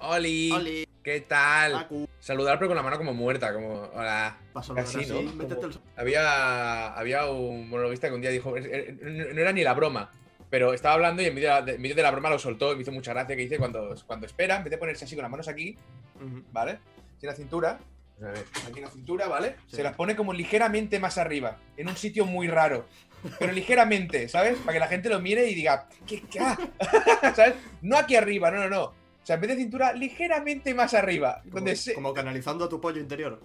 Oli. Oli. ¿Qué tal? Saludar pero con la mano como muerta, como hola. Paso Casi, así, ¿no? el- Había, había un monologuista que un día dijo, "Es- eh, no era ni la broma, pero estaba hablando y en medio de la, en medio de la broma lo soltó y me hizo mucha gracia que dice cuando, cuando espera, en vez de ponerse así con las manos aquí. ¿vale? Sin la cintura, ver, aquí en la cintura, ¿vale? Sí. Se las pone como ligeramente más arriba, en un sitio muy raro. Pero ligeramente, ¿sabes? Para que la gente lo mire y diga, ¿qué? qué ah?" ¿Sabes? No aquí arriba, no, no, no. O sea, en vez de cintura, ligeramente más arriba. Como, Donde se- como canalizando a tu pollo interior.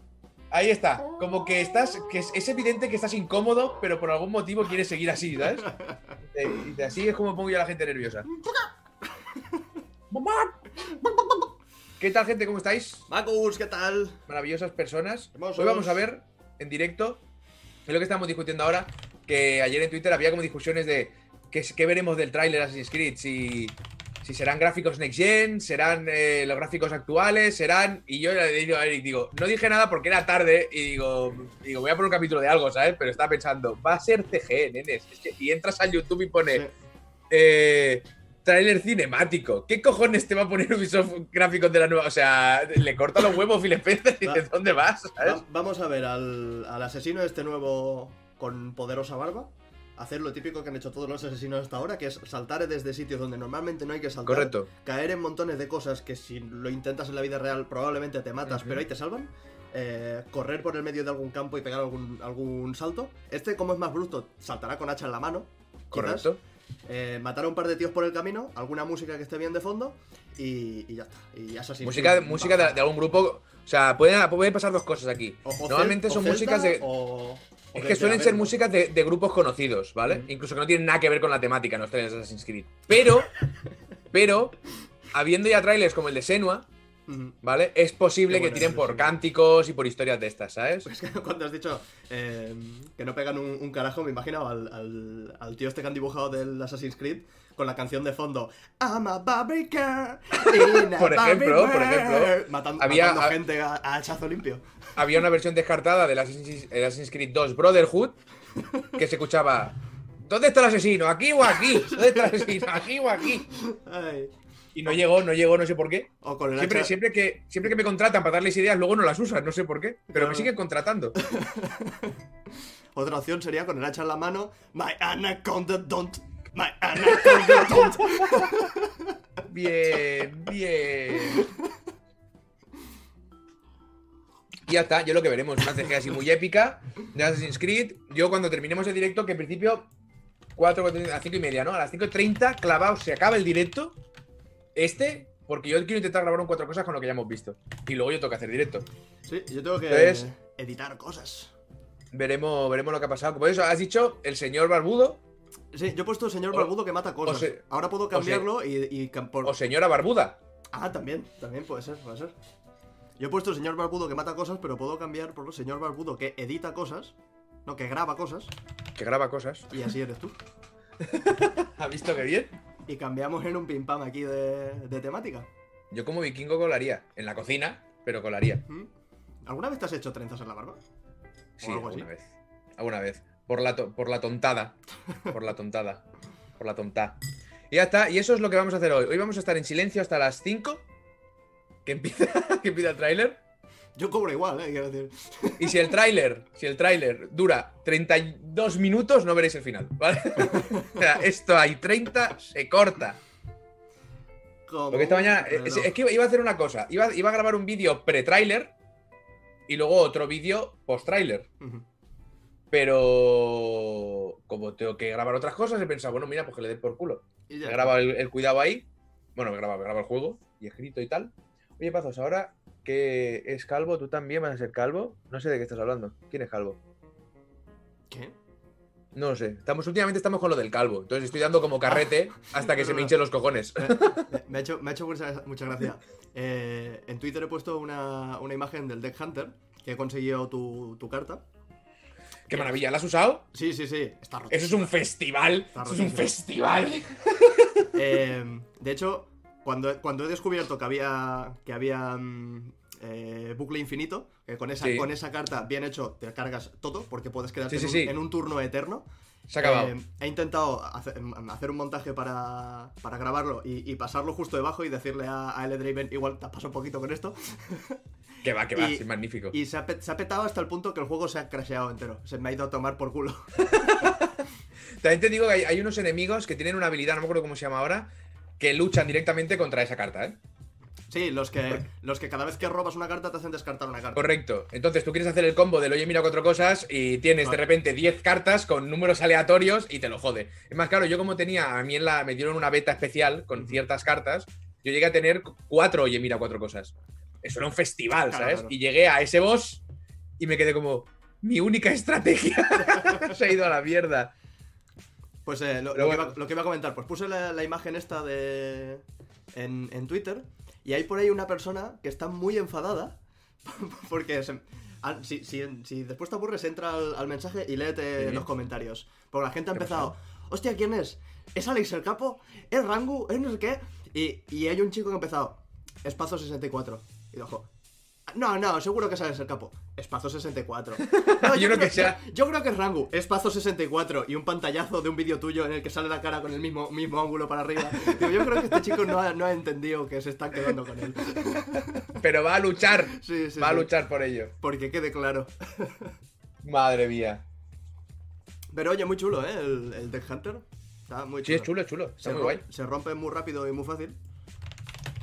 Ahí está. Como que estás. que es, es evidente que estás incómodo, pero por algún motivo quieres seguir así, ¿sabes? Y así es como pongo yo a la gente nerviosa. ¿Qué tal, gente? ¿Cómo estáis? Macus, ¿qué tal? Maravillosas personas. Hermosos. Hoy vamos a ver en directo. Es lo que estamos discutiendo ahora. Que ayer en Twitter había como discusiones de qué, es- qué veremos del tráiler Assassin's Creed. Si, si serán gráficos next gen, serán eh, los gráficos actuales, serán. Y yo le digo a Eric, digo, no dije nada porque era tarde. Y digo, digo, voy a poner un capítulo de algo, ¿sabes? Pero estaba pensando, va a ser CG, nenes. Es que- y entras al YouTube y pone. Sí. Eh, tráiler cinemático. ¿Qué cojones te va a poner Ubisoft gráficos de la nueva? O sea, le corta los huevos Phil Spencer y Va- dices, ¿dónde vas? ¿sabes? Va- vamos a ver al, al asesino este nuevo con poderosa barba. Hacer lo típico que han hecho todos los asesinos hasta ahora, que es saltar desde sitios donde normalmente no hay que saltar. Correcto. Caer en montones de cosas que si lo intentas en la vida real probablemente te matas, pero ahí te salvan. Eh, correr por el medio de algún campo y pegar algún, algún salto. Este, como es más bruto, saltará con hacha en la mano. quizás. Correcto. Eh, matar a un par de tíos por el camino, alguna música que esté bien de fondo y, y ya está. Y música música de, de algún grupo. O sea, pueden, pueden pasar dos cosas aquí. O- o Normalmente Cel- son o músicas de. o Es que suelen ser músicas de, de grupos conocidos, ¿vale? Incluso que no tienen nada que ver con la temática, no trailers de Assassin's Creed. Pero, pero, habiendo ya trailers como el de Senua. ¿vale? Es posible que tiren por cánticos y por historias de estas, ¿sabes? Es que cuando has dicho eh, que no pegan un, un carajo, me imagino al, al- al tío este que han dibujado del Assassin's Creed con la canción de fondo I'm a Barbie girl a Por ejemplo, Barbie por world", ejemplo, matando, había- matando gente a, a hachazo limpio. Había una versión descartada del Assassin's, el Assassin's Creed 2 Brotherhood que se escuchaba. ¿Dónde está el asesino? ¿Aquí o aquí? ¿Dónde está el asesino? ¿Aquí o aquí? Ay. Y no llegó, no llegó, no sé por qué. O con el Siempre, hacha- siempre, que, siempre que me contratan para darles ideas, luego no las usan, no sé por qué. Pero Claro. me siguen contratando. Otra opción sería con el hacha en la mano My anaconda don't My anaconda don't Bien, bien. Y ya está, yo lo que veremos, una CG así muy épica de Assassin's Creed. Yo cuando terminemos el directo, que en principio 4, 4, a las 5 y media, ¿no? A las 5.30, clavados, se acaba el directo. Este, porque yo quiero intentar grabar un cuatro cosas con lo que ya hemos visto. Y luego yo tengo que hacer directo. Sí, yo tengo que Entonces- editar cosas. Veremos, veremos lo que ha pasado. Por eso has dicho el señor barbudo Sí, yo he puesto señor O- barbudo que mata cosas. o se- Ahora puedo cambiarlo y, y cam- por- o señora barbuda. Ah, también, también puede ser, puede ser. Yo he puesto señor barbudo que mata cosas, pero puedo cambiar por señor barbudo que edita cosas. No, que graba cosas. Que graba cosas. Y así eres tú. ¿Ha visto qué bien? Y cambiamos en un pim pam aquí de, de temática. Yo como vikingo colaría. En la cocina, pero colaría. ¿Mm? ¿Alguna vez te has hecho trenzas en la barba? Sí, algo alguna así. vez. Alguna vez. Por la, por la tontada. Por la tontada. Por la tonta. Y ya está. Y eso es lo que vamos a hacer hoy. Hoy vamos a estar en silencio hasta las 5. Que empieza, que empieza el tráiler. Yo cobro igual, eh, quiero decir. Y si el tráiler, si el tráiler dura 32 minutos, no veréis el final, ¿vale? o sea, esto hay 30, se corta. Como Porque esta mañana. un Es, que iba a hacer una cosa. Iba, iba a grabar un vídeo pre-tráiler y luego otro vídeo post-tráiler. Ujú. Pero como tengo que grabar otras cosas, he pensado, bueno, mira, pues que le dé por culo. Y ya Me está. graba el, el cuidado ahí. Bueno, me graba, me graba el juego y escrito y tal. Oye, Pazos, ahora que es calvo, tú también vas a ser calvo. No sé de qué estás hablando. ¿Quién es calvo? ¿Qué? No lo sé. Estamos, últimamente estamos con lo del calvo. Entonces estoy dando como carrete hasta que se me hinchen los cojones. Me- Me ha hecho, me ha hecho mucha, mucha gracia. Eh, en Twitter he puesto una, una imagen del Deck Hunter que he conseguido tu, tu carta. ¡Qué maravilla! ¿La has usado? Sí, sí, sí. Está roto. Eso es un festival. Eso es un festival. Eh, de hecho, cuando, cuando he descubierto que había, que había mm, eh, bucle infinito, que con esa, Sí. con esa carta bien hecho te cargas todo, porque puedes quedarte Sí, en, un, sí. en un turno eterno. Se ha acabado. Eh, he intentado hacer, hacer un montaje para, para grabarlo y, y pasarlo justo debajo y decirle a, a L. Draven, igual te pasado un poquito con esto. que va, que va, y- sí, magnífico. Y se ha, pe- se ha petado hasta el punto que el juego se ha crasheado entero. Se me ha ido a tomar por culo. También te digo que hay, hay unos enemigos que tienen una habilidad, no me acuerdo cómo se llama ahora, que luchan directamente contra esa carta, ¿eh? Sí, los que, los que cada vez que robas una carta te hacen descartar una carta. Correcto. Entonces tú quieres hacer el combo del oye, mira cuatro cosas y tienes de repente 10 cartas con números aleatorios y te lo jode. Es más, claro, yo como tenía, a mí en la, me dieron una beta especial con ciertas cartas, yo llegué a tener cuatro oye, mira cuatro cosas. Eso era un festival, Claro, ¿sabes? claro. Y llegué a ese boss y me quedé como, mi única estrategia se ha ido a la mierda. Pues eh, lo, que iba, lo que iba a comentar, pues puse la, la imagen esta de en, en Twitter y hay por ahí una persona que está muy enfadada porque se- ah, si, si, si después te aburres entra al, al mensaje y léete Sí. los comentarios. Porque la gente ha ¿Qué empezado, hostia, ¿quién es? ¿Es Alex el capo? ¿Es Rangu? ¿Es no sé qué? Y, y hay un chico que ha empezado, Espazo 64. Y ojo. No, no, seguro que es Alex el capo. Espazo 64. No, Yo creo que sea- yo, yo creo que es Rangu, espazo 64 y un pantallazo de un vídeo tuyo en el que sale la cara con el mismo, mismo ángulo para arriba. Digo, yo creo que este chico no ha, no ha entendido que se están quedando con él. Pero va a luchar, Sí, sí, va a sí. luchar por ello. Porque quede claro. Madre mía. Pero oye, muy chulo, ¿eh? El, el Hunter. Está muy Sí, chulo. es chulo, es chulo. Está Se, muy rom- guay. se rompe muy rápido y muy fácil.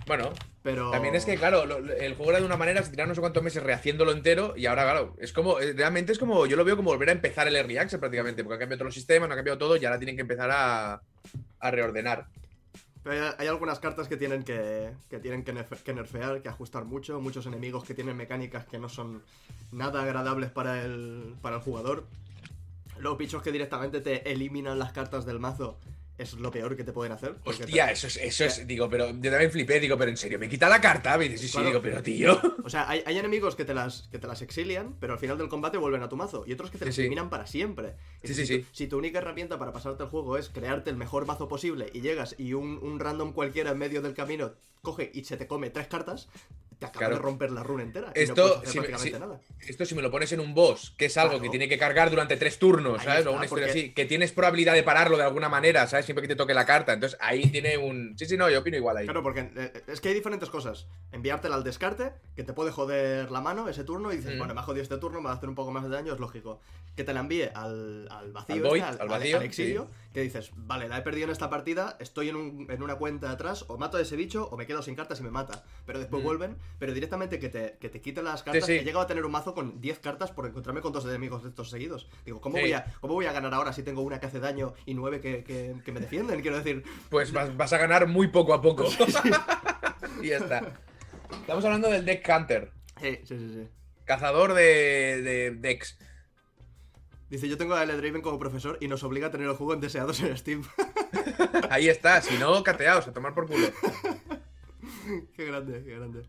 Bueno, Pero. También es que, claro, lo- el juego era de una manera, se tiraron no sé cuántos meses rehaciéndolo entero y ahora, claro, es como, eh, realmente es como, yo lo veo como volver a empezar el Early Access prácticamente, porque han cambiado todos los sistemas, han cambiado todo y ahora tienen que empezar a, a reordenar. Pero hay, hay algunas cartas que tienen que, que tienen que, nerfe- que nerfear, que ajustar mucho. Muchos enemigos que tienen mecánicas que no son nada agradables para el, para el jugador. Los bichos que directamente te eliminan las cartas del mazo es lo peor que te pueden hacer. Hostia, te- eso es, eso es, digo, pero yo también flipé, digo, pero en serio, me quita la carta, me dices, sí, sí, digo, pero tío. O sea, hay, hay enemigos que te, las, que te las exilian, pero al final del combate vuelven a tu mazo. Y otros que te las sí. eliminan para siempre. Y Sí, si, sí, tu, sí. si tu única herramienta para pasarte el juego es crearte el mejor mazo posible y llegas y un, un random cualquiera en medio del camino coge y se te come tres cartas, te acaba Claro. de romper la runa entera. y no Esto, hacer si me- prácticamente si- nada. Esto si me lo pones en un boss, que es algo Claro. que tiene que cargar durante tres turnos, Ahí ¿sabes? está, o una historia porque- así, que tienes probabilidad de pararlo de alguna manera, ¿sabes? Siempre que te toque la carta. Entonces ahí tiene un... Sí, sí, no, yo opino igual ahí. Claro, porque eh, es que hay diferentes cosas. Enviártela al descarte, que te puede joder la mano ese turno, y dices, Mm. bueno, me ha jodido este turno, me va a hacer un poco más de daño, es lógico. Que te la envíe al, al vacío, Al void, este, al vacío, exilio, que dices, vale, la he perdido en esta partida, estoy en, un- en una cuenta atrás, o mato a ese bicho, o me quedo sin cartas y me mata. Pero después Mm. vuelven, pero directamente que te, que te quite las cartas. sí. He llegado a tener un mazo con 10 cartas por encontrarme con dos enemigos de estos seguidos. Digo, ¿cómo, Sí. voy, a, ¿cómo voy a ganar ahora si tengo una que hace daño y nueve que, que- que me defienden? Quiero decir, Pues vas, vas a ganar muy poco a poco. y ya está. Estamos hablando del Deck Hunter, sí, sí, sí. sí. cazador de, de decks. Dice, yo tengo a L. Draven como profesor y nos obliga a tener el juego en deseados en Steam. Ahí está, si no, cateaos, a tomar por culo. qué grande, qué grande.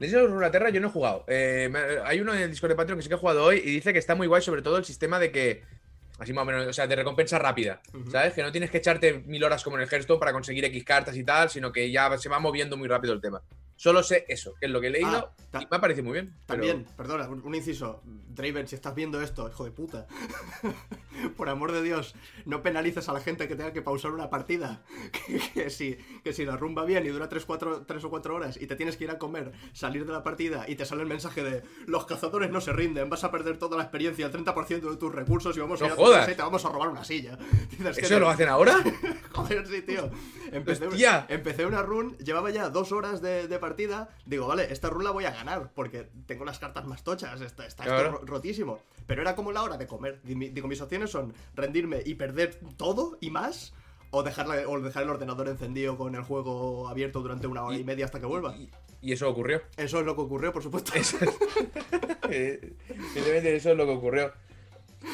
Legends of Runeterra yo no he jugado. Eh, hay uno en el Discord de Patreon que sí que he jugado hoy y dice que está muy guay, sobre todo el sistema de que. Así más o menos, o sea, de recompensa rápida. ¿Sabes? Que no tienes que echarte mil horas como en el Hearthstone para conseguir X cartas y tal, sino que ya se va moviendo muy rápido el tema. Solo sé eso, que es lo que he leído Ah, y me ha parecido muy bien. pero- También, perdona, un un inciso. Draven, si estás viendo esto, hijo de puta. Por amor de Dios, no penalices a la gente que tenga que pausar una partida. Que, que si, que si la rumba bien y dura 3, tres o 4 horas y te tienes que ir a comer, salir de la partida y te sale el mensaje de los cazadores no se rinden, vas a perder toda la experiencia, el 30% de tus recursos y vamos a ir a tu jodas. casa y te vamos a robar una silla. Dices ¿Eso lo hacen ahora? Joder, sí, tío. Empecé, Hostia. empecé una run, llevaba ya dos horas de, de partida. Digo, vale, esta run la voy a ganar porque tengo las cartas más tochas. Está, está esto Claro. ro- rotísimo. Pero era como la hora de comer. Digo, mis opciones son rendirme y perder todo y más. O, dejarla, o dejar el ordenador encendido con el juego abierto durante una hora y, Y- media hasta que vuelva. Y, y eso ocurrió. Eso es lo que ocurrió, por supuesto. Eh, Evidentemente eso es lo que ocurrió.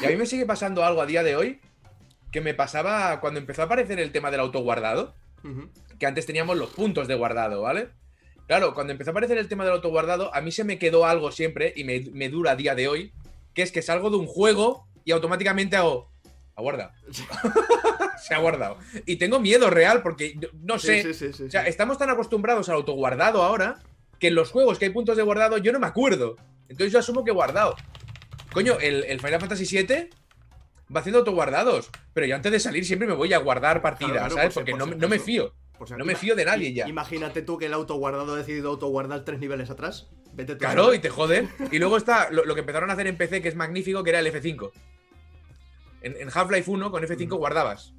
Y a mí me sigue pasando algo a día de hoy que me pasaba cuando empezó a aparecer el tema del autoguardado. Ujú. que antes teníamos los puntos de guardado, ¿vale? Claro, cuando empezó a aparecer el tema del autoguardado, a mí se me quedó algo siempre y me, me dura a día de hoy, que es que salgo de un juego y automáticamente hago. Aguarda. se ha guardado. Y tengo miedo real porque no sé. sí, sí, sí, O sea, estamos tan acostumbrados al autoguardado ahora que en los juegos que hay puntos de guardado yo no me acuerdo. Entonces yo asumo que he guardado. Coño, el, el Final Fantasy VII va haciendo autoguardados. Pero yo antes de salir siempre me voy a guardar partidas, claro, ¿sabes? por si- Porque por no, si no me fío. Por si No me fío de nadie ya. Imagínate tú que el autoguardado ha decidido autoguardar tres niveles atrás. Vete tú Claro, y te joden. Y luego está lo, lo que empezaron a hacer en PC, que es magnífico, que era el F5. En, en Half-Life 1 con F5 Ujú. guardabas.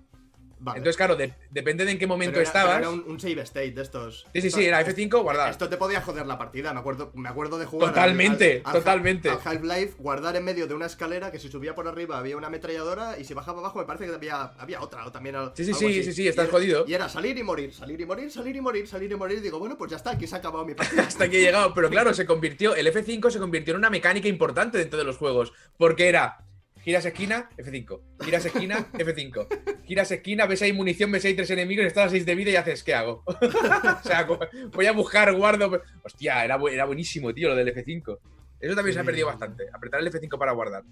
Vale. Entonces, claro, de- depende de en qué momento Pero era- pero estabas. Era un, un save state de estos. Sí, sí, sí, era F5 guardabas. Esto te podía joder la partida, me acuerdo, me acuerdo de jugar. al- Totalmente, al- al- totalmente. al Half-Life, guardar en medio de una escalera que si subía por arriba había una ametralladora y si bajaba abajo me parece que había, había otra o también al- Sí, sí, algo sí, así. sí, sí, estás Y era- jodido. Y era salir y morir, salir y morir, salir y morir, salir y morir. Digo, bueno, pues ya está, aquí se ha acabado mi partida. Hasta aquí he llegado. Pero claro, se convirtió. El F5 se convirtió en una mecánica importante dentro de los juegos. Porque era. Giras esquina, F5. Giras esquina, F5. Giras esquina, ves ahí munición, ves ahí tres enemigos, estás a 6 de vida y haces, ¿qué hago? o sea, voy a buscar, guardo. Hostia, era, bu- era buenísimo, tío, lo del F5. Eso también se ha perdido bastante. Apretar el F5 para guardar.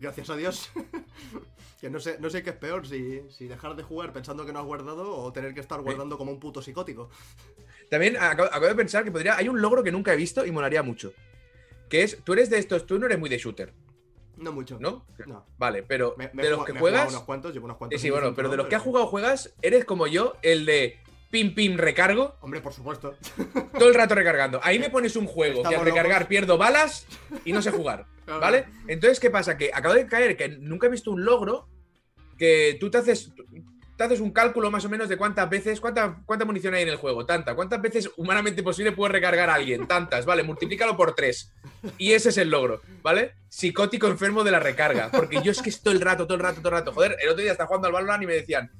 Gracias a Dios. que no sé, no sé qué es peor, si, si dejar de jugar pensando que no has guardado o tener que estar guardando como un puto psicótico. También acabo, acabo de pensar que podría. Hay un logro que nunca he visto y molaría mucho. Que es, tú eres de estos, tú no eres muy de shooter, No mucho. ¿no? No. Vale, pero Me, me de los que me juegas. unos cuantos, llevo unos cuantos sí, bueno, pero de los que has jugado juegas, eres como yo, el de pim pim recargo, Hombre, por supuesto. todo el rato recargando. Ahí me pones un juego que al recargar locos. pierdo balas y no sé jugar. ¿vale? Entonces, ¿qué pasa? Que acabo de caer que nunca he visto un logro que tú te haces te haces un cálculo más o menos de cuántas veces, cuánta, cuánta munición hay en el juego, tanta, cuántas veces humanamente posible puedes recargar a alguien, tantas, ¿vale? Multiplícalo por tres. Y ese es el logro, ¿vale? Psicótico enfermo de la recarga. Porque yo es que es todo el rato, todo el rato, todo el rato. Joder, el otro día estaba jugando al Valorant y me decían,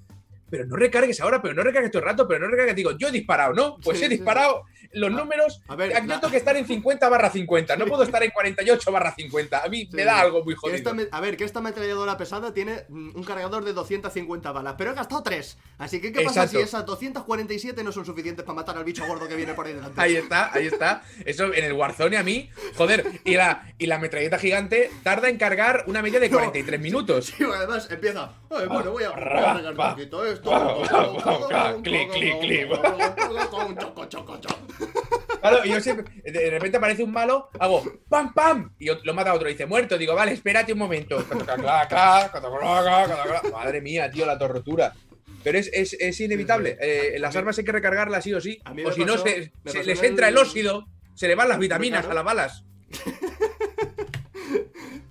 pero no recargues ahora, pero no recargues todo el rato, pero no recargues. Digo, yo he disparado, ¿no? Pues Sí, he sí, disparado los A- números. A ver, Yo la- tengo que estar en 50 barra 50, no puedo estar en 48 barra 50. A mí me da algo muy jodido. esta a ver, que esta ametralladora pesada tiene mm, un cargador de 250 balas, pero he gastado 3. Así que, ¿qué pasa Exacto. si esas 247 no son suficientes para matar al bicho gordo que viene por ahí delante? Ahí está, ahí está. Eso en el Warzone a mí, joder, y la, y la metralleta gigante tarda en cargar una media de 43 minutos. Sí, además empieza. "Ay, bueno, voy a, voy a regar un poquito esto. Clic, clic, clic. Choco, choco, choco. Claro, y yo siempre, de repente aparece un malo, hago ¡pam, pam! Y lo mata a otro, y dice, muerto. Digo, vale, espérate un momento. Madre mía, tío, la tortura. Pero es, es, es inevitable. Eh, las armas hay que recargarlas sí o sí. A mí O si no, se, les entra el óxido, se le van las vitaminas a las balas.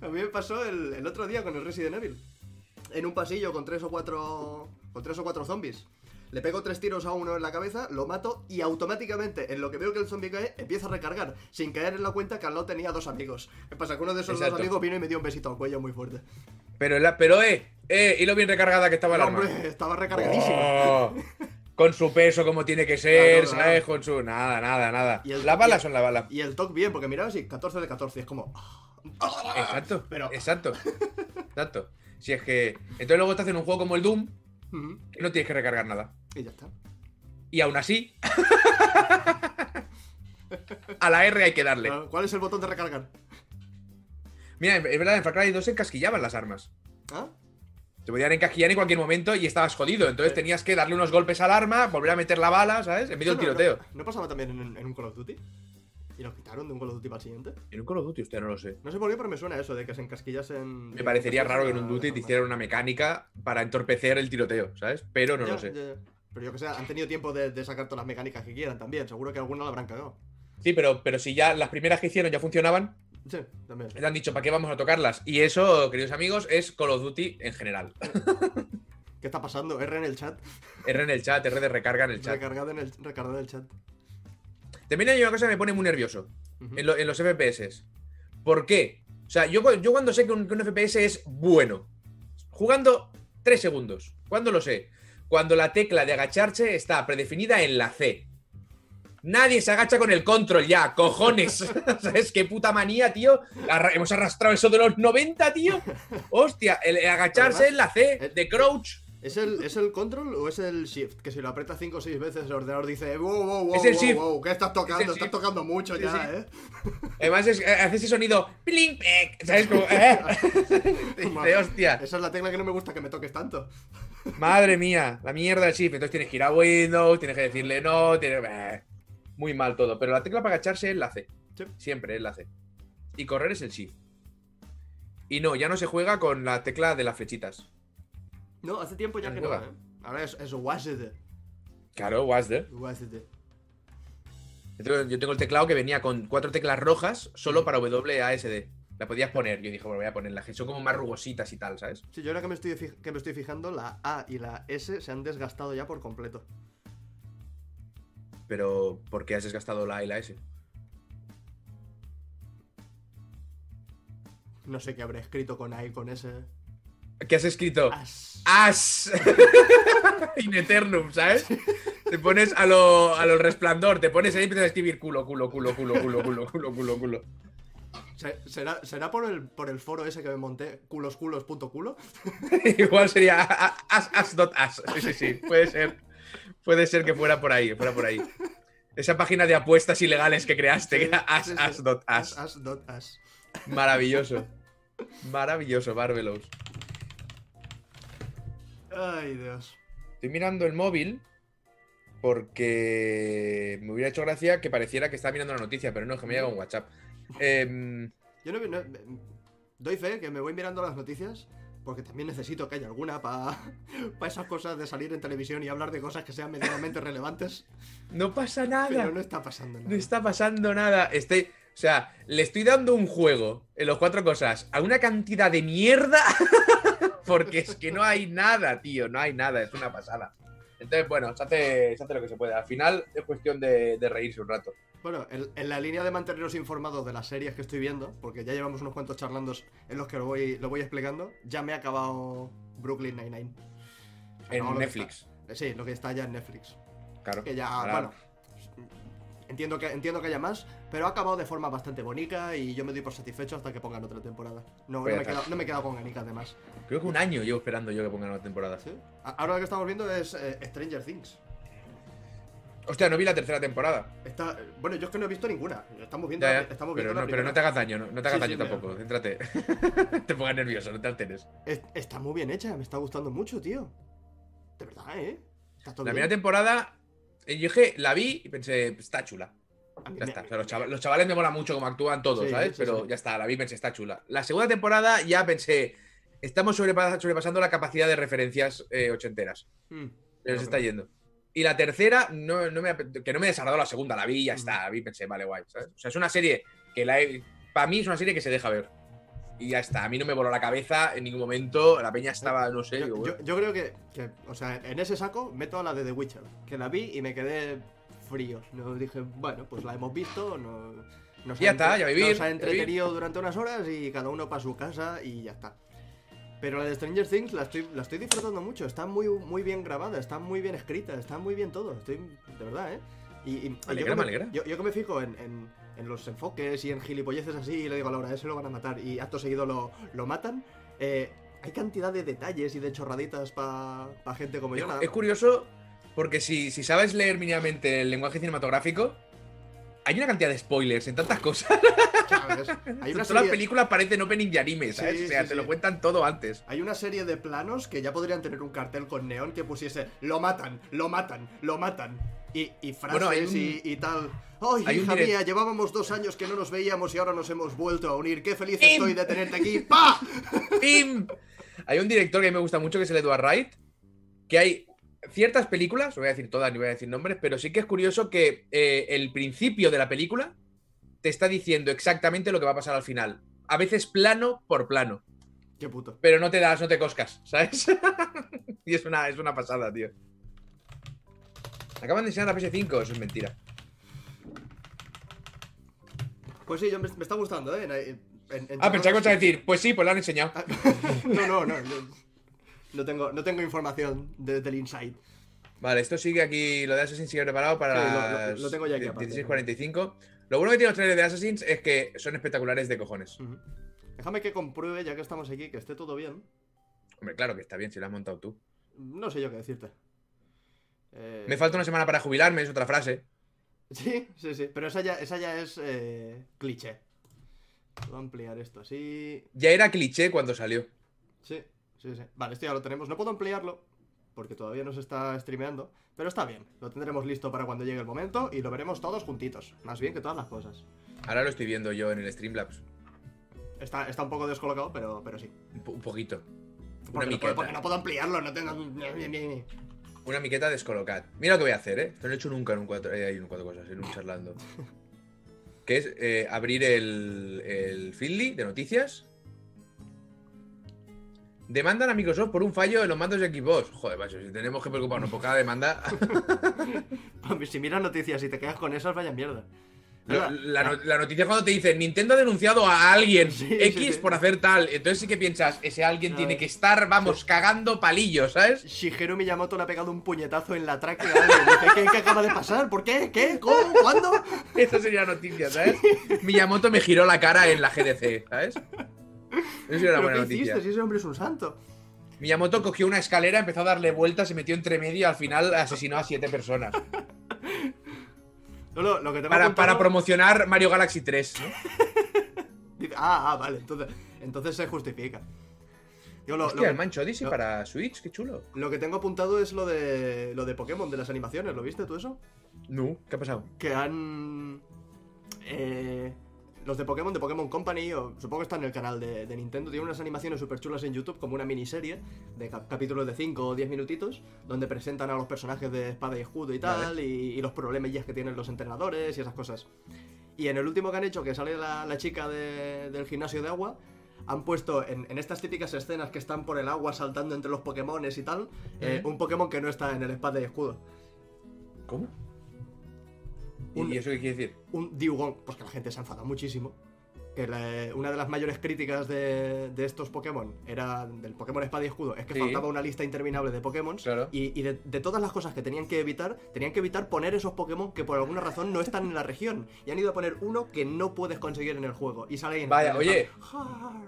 A mí me pasó el, el otro día con el Resident Evil. En un pasillo con tres o cuatro. Con tres o cuatro zombies. Le pego tres tiros a uno en la cabeza, lo mato y automáticamente, en lo que veo que el zombie cae, empieza a recargar, sin caer en la cuenta que al lado tenía dos amigos. ¿Qué pasa? Que uno de esos Exacto. dos amigos vino y me dio un besito al cuello muy fuerte. Pero, la- pero eh, eh, y lo bien recargada que estaba No, arma. hombre, estaba recargadísimo. Oh, con su peso como tiene que ser, Claro, claro. ¿sabes? Con su. Nada, nada, nada. Y el- Las y balas el- son las balas. Y el toque bien, porque miraba así, 14 de 14, es como. Exacto, Pero- exacto. Exacto. Si es que. Entonces luego te hacen un juego como el Doom, Que no tienes que recargar nada. Y ya está. Y aún así. a la R hay que darle. ¿Cuál es el botón de recargar? Mira, es verdad, en Far Cry 2 se encasquillaban las armas. ¿Ah? Te podían encasquillar en cualquier momento y estabas jodido. Entonces tenías que darle unos golpes al arma, volver a meter la bala, ¿sabes? En medio del no- tiroteo. No, ¿no pasaba también en, en un Call of Duty? ¿Y lo quitaron de un Call of Duty para el siguiente? En un Call of Duty, usted no lo sé. No sé por qué, pero me suena eso de que se encasquillasen. Me parecería raro que en un Duty te hicieran una mecánica para entorpecer el tiroteo, ¿sabes? Pero no Ya, lo sé. ya, ya. Pero yo que sé, han tenido tiempo de, de sacar todas las mecánicas que quieran también. Seguro que alguna la habrán cagado. Sí, pero, pero si ya las primeras que hicieron ya funcionaban, Sí, también. le han dicho para qué vamos a tocarlas. Y eso, queridos amigos, es Call of Duty en general. ¿Qué está pasando? R en el chat. R en el chat, R de recarga en el chat. Recargado en el, recargado en el chat. También hay una cosa que me pone muy nervioso en, lo- en los FPS. ¿Por qué? O sea, yo, cu- yo cuando sé que un, que un FPS es bueno, jugando 3 segundos. ¿Cuándo lo sé? Cuando la tecla de agacharse está predefinida en la C. Nadie se agacha con el control ya, cojones. ¿Sabes qué puta manía, tío? Arra- hemos arrastrado eso de los 90, tío. Hostia, el, el agacharse Además, en la C, eh, de crouch. ¿Es el, ¿Es el control o es el shift? Que si lo aprietas 5 o 6 veces el ordenador dice wow, wow, wow, Es el wow, shift. wow, ¿qué estás tocando? Es Estás tocando mucho Sí, ya, sí. ¿eh? Además, es- eh, hace ese sonido. Pling, pec, ¿Sabes? Como, eh. Dice, hostia. Esa es la tecla que no me gusta que me toques tanto. Madre mía, la mierda del shift. Entonces tienes que ir a Windows, tienes que decirle no, tienes... eh, muy mal todo. Pero la tecla para agacharse es la C. Sí. Siempre es la C. Y correr es el shift. Y no, ya no se juega con la tecla de las flechitas. No, hace tiempo ya que no. ¿eh? Ahora es, es WASD. Claro, WASD. WASD. Yo tengo- el teclado que venía con cuatro teclas rojas solo para WASD. La podías poner. Yo dije, bueno, voy a ponerla. Son como más rugositas y tal, ¿sabes? Sí, yo ahora que me, estoy que me estoy fijando, la A y la S se han desgastado ya por completo. Pero, ¿por qué has desgastado la A y la S? No sé qué habré escrito con A y con S. ¿Qué has escrito? As. As in eternum, ¿sabes? Te pones a lo, a lo resplandor, te pones ahí y empiezas a escribir culo, culo, culo, culo, culo, culo, culo, culo, culo. Se- ¿Será, será por, el, por el foro ese que me monté, culosculos.culo? Igual sería as, as, dot as. Sí, sí, sí, puede ser. Puede ser que fuera por ahí, fuera por ahí. Esa página de apuestas ilegales que creaste, que era as, Sí, sí, as, sí. dot As, as. as dot as. Maravilloso. Maravilloso, Barbelos. Ay, Dios. Estoy mirando el móvil porque me hubiera hecho gracia que pareciera que estaba mirando la noticia, pero no, es que me llega un WhatsApp. Em, Yo no, no- doy fe que me voy mirando las noticias porque también necesito que haya alguna para esas cosas de salir en televisión y hablar de cosas que sean medianamente relevantes. no pasa nada. Pero no está pasando nada. No está pasando nada. Estoy, o sea, le estoy dando un juego en los cuatro cosas a una cantidad de mierda porque es que no hay nada, tío. No hay nada, es una pasada. Entonces, bueno, se hace, se hace lo que se puede. Al final es cuestión de, de reírse un rato. Bueno, en, en la línea de manteneros informados de las series que estoy viendo, porque ya llevamos unos cuantos charlandos en los que lo voy, lo voy explicando, ya me ha acabado Brooklyn Nine-Nine. En Netflix. está- sí, lo que está ya en Netflix. Claro. Que ya, bueno, entiendo que, entiendo que haya más, pero ha acabado de forma bastante bonita y yo me doy por satisfecho hasta que pongan otra temporada. No, no, me, he quedado, no me he quedado con ganicas de más. Creo que un año llevo esperando yo que pongan una temporada. Ahora lo que estamos viendo es eh, Stranger Things. Hostia, no vi la tercera temporada. Está, bueno, yo es que no he visto ninguna. Estamos viendo, Ya, la- ya. estamos Pero, viendo no, la pero no te hagas daño, no, no te hagas Sí, daño sí, me- tampoco. Céntrate. te pongas nervioso, no te alteres. Es- Está muy bien hecha, me está gustando mucho, tío. De verdad, ¿eh? Está todo La bien. primera temporada, yo dije, la vi y pensé, está chula. A mí Ya está. O sea, los, chava- los chavales me mola mucho como actúan todos, Sí, ¿sabes? sí, Pero sí. ya está, la vi y pensé, está chula. La segunda temporada ya pensé, estamos sobrepa- sobrepasando la capacidad de referencias eh, ochenteras. Mm. Se nos Bueno, está yendo. Y la tercera, no, no me, que no me he desagradado la segunda, la vi y ya Mm. está. La vi y pensé, vale, guay. ¿sabes? O sea, es una serie que la he- para mí es una serie que se deja ver. Y ya está. A mí no me voló la cabeza en ningún momento. La peña estaba, no sé. Yo, digo, yo- bueno. yo creo que, que, o sea, en ese saco meto a la de The Witcher, que la vi y me quedé frío. No dije, bueno, pues la hemos visto, no, nos Ya está, ya vivir, Nos ha entretenido durante unas horas y cada uno para su casa y ya está. Pero la de Stranger Things la estoy, la estoy disfrutando mucho, está muy, muy bien grabada, está muy bien escrita, está muy bien todo, estoy, de verdad, ¿eh? Y, y- Me yo, alegra, que me alegra. yo, yo que me fijo en, en- en los enfoques y en gilipolleces así, y le digo a Laura, ese lo van a matar, y acto seguido lo, lo matan, eh, hay cantidad de detalles y de chorraditas para gente como Es, yo. la- es curioso porque si, si sabes leer mínimamente el lenguaje cinematográfico, hay una cantidad de spoilers en tantas cosas. una Todas las serie, películas parecen opening y anime, ¿sabes? Sí, o sea, sí, te sí. lo cuentan todo antes. hay una serie de planos que ya podrían tener un cartel con neón que pusiese lo matan, lo matan, lo matan. Y, y frases Bueno, hay un- y, y tal. ¡Ay, hay hija mía! Llevábamos dos años que no nos veíamos y ahora nos hemos vuelto a unir. ¡Qué feliz ¡Pim! estoy de tenerte aquí! ¡Pa! ¡Pim! Hay un director que a mí me gusta mucho que es el Edward Wright, que hay ciertas películas, no voy a decir todas ni voy a decir nombres, pero sí que es curioso que eh, el principio de la película te está diciendo exactamente lo que va a pasar al final. A veces plano por plano, ¡Qué puto! pero no te das, no te coscas, ¿sabes? y es una, es una pasada, tío. Acaban de enseñar la PS5, eso es mentira. Pues sí, yo me, me está gustando, ¿eh? En- en- en Ah, pensaba que ibas a decir, pues sí, pues lo han enseñado. No, no, no. No, no tengo, no tengo información desde el inside. Vale, esto sigue aquí, lo de Assassin's sigue preparado para Sí, lo- lo- tengo ya aquí aparte. 16.45. Lo bueno que tiene los trailers de Assassins es que son espectaculares de cojones. Déjame que compruebe, ya que estamos aquí, que esté todo bien. Hombre, claro que está bien si lo has montado tú. No sé yo qué decirte. Eh, Me falta una semana para jubilarme, es otra frase. Sí, sí, sí. Pero esa ya, esa ya es eh, cliché. Puedo ampliar esto así. Ya era cliché cuando salió. Sí, sí, sí. Vale, esto ya lo tenemos. No puedo ampliarlo porque todavía no se está streameando. Pero está bien. Lo tendremos listo para cuando llegue el momento y lo veremos todos juntitos. Más bien que todas las cosas. Ahora lo estoy viendo yo en el Streamlabs. Está, está un poco descolocado, pero, pero sí. Un, po- un poquito. Una Porque, no miqueta. puedo, porque no puedo ampliarlo, no tengo. Una miqueta descolocada. Mira lo que voy a hacer, ¿eh? Esto no lo he hecho nunca en un cuatro, eh, en un cuatro cosas, en un charlando. que es eh, abrir el, el Feedly de noticias. Demandan a Microsoft por un fallo en los mandos de Xbox. Joder, macho, si tenemos que preocuparnos por cada demanda. Si miras noticias y te quedas con esas, vaya mierda. la, la la noticia cuando te dice Nintendo ha denunciado a alguien Sí, X sí, sí. por hacer tal. Entonces sí que piensas, ese alguien tiene ver. que estar, vamos, cagando palillos, ¿sabes? Shigeru Miyamoto le ha pegado un puñetazo en la tráquea a alguien. Dice, ¿qué, ¿Qué acaba de pasar? ¿Por qué? ¿Qué? ¿Cómo? ¿Cuándo? Esa sería la noticia, ¿sabes? Miyamoto me giró la cara en la GDC, ¿sabes? Eso sería una ¿Pero buena qué noticia. hiciste? Si ese hombre es un santo. Miyamoto cogió una escalera, empezó a darle vueltas, se metió entre medio y al final asesinó a siete personas. No, no, lo que te Para, para promocionar Mario Galaxy 3, ¿no? Ah, ah, vale. Entonces, entonces se justifica. Yo lo, lo Hostia, que- el Mancho Odyssey lo- para Switch, qué chulo. Lo que tengo apuntado es lo de lo de Pokémon, de las animaciones, ¿lo viste tú eso? No, ¿qué ha pasado? Que han... eh, los de Pokémon, de Pokémon Company, o supongo que está en el canal de, de Nintendo, tienen unas animaciones súper chulas en YouTube, como una miniserie de cap- capítulos de 5 o 10 minutitos, donde presentan a los personajes de espada y escudo y tal, Vale. y, y los problemas que tienen los entrenadores y esas cosas. Y en el último que han hecho, que sale la, la chica de- del gimnasio de agua, han puesto en, en estas típicas escenas que están por el agua saltando entre los Pokémones y tal, eh, Ujú. un Pokémon que no está en el espada y escudo. ¿Cómo? ¿Y- Un- ¿Y eso qué quiere decir? un Dewgong, pues que la gente se ha enfadado muchísimo. Que la- una de las mayores críticas de, de estos Pokémon era del Pokémon Espada y Escudo, es que Sí. faltaba una lista interminable de Pokémon. Claro. Y, y de, de todas las cosas que tenían que evitar, tenían que evitar poner esos Pokémon que por alguna razón no están en la región. Y han ido a poner uno que no puedes conseguir en el juego. Y sale ahí en el Vaya, oye.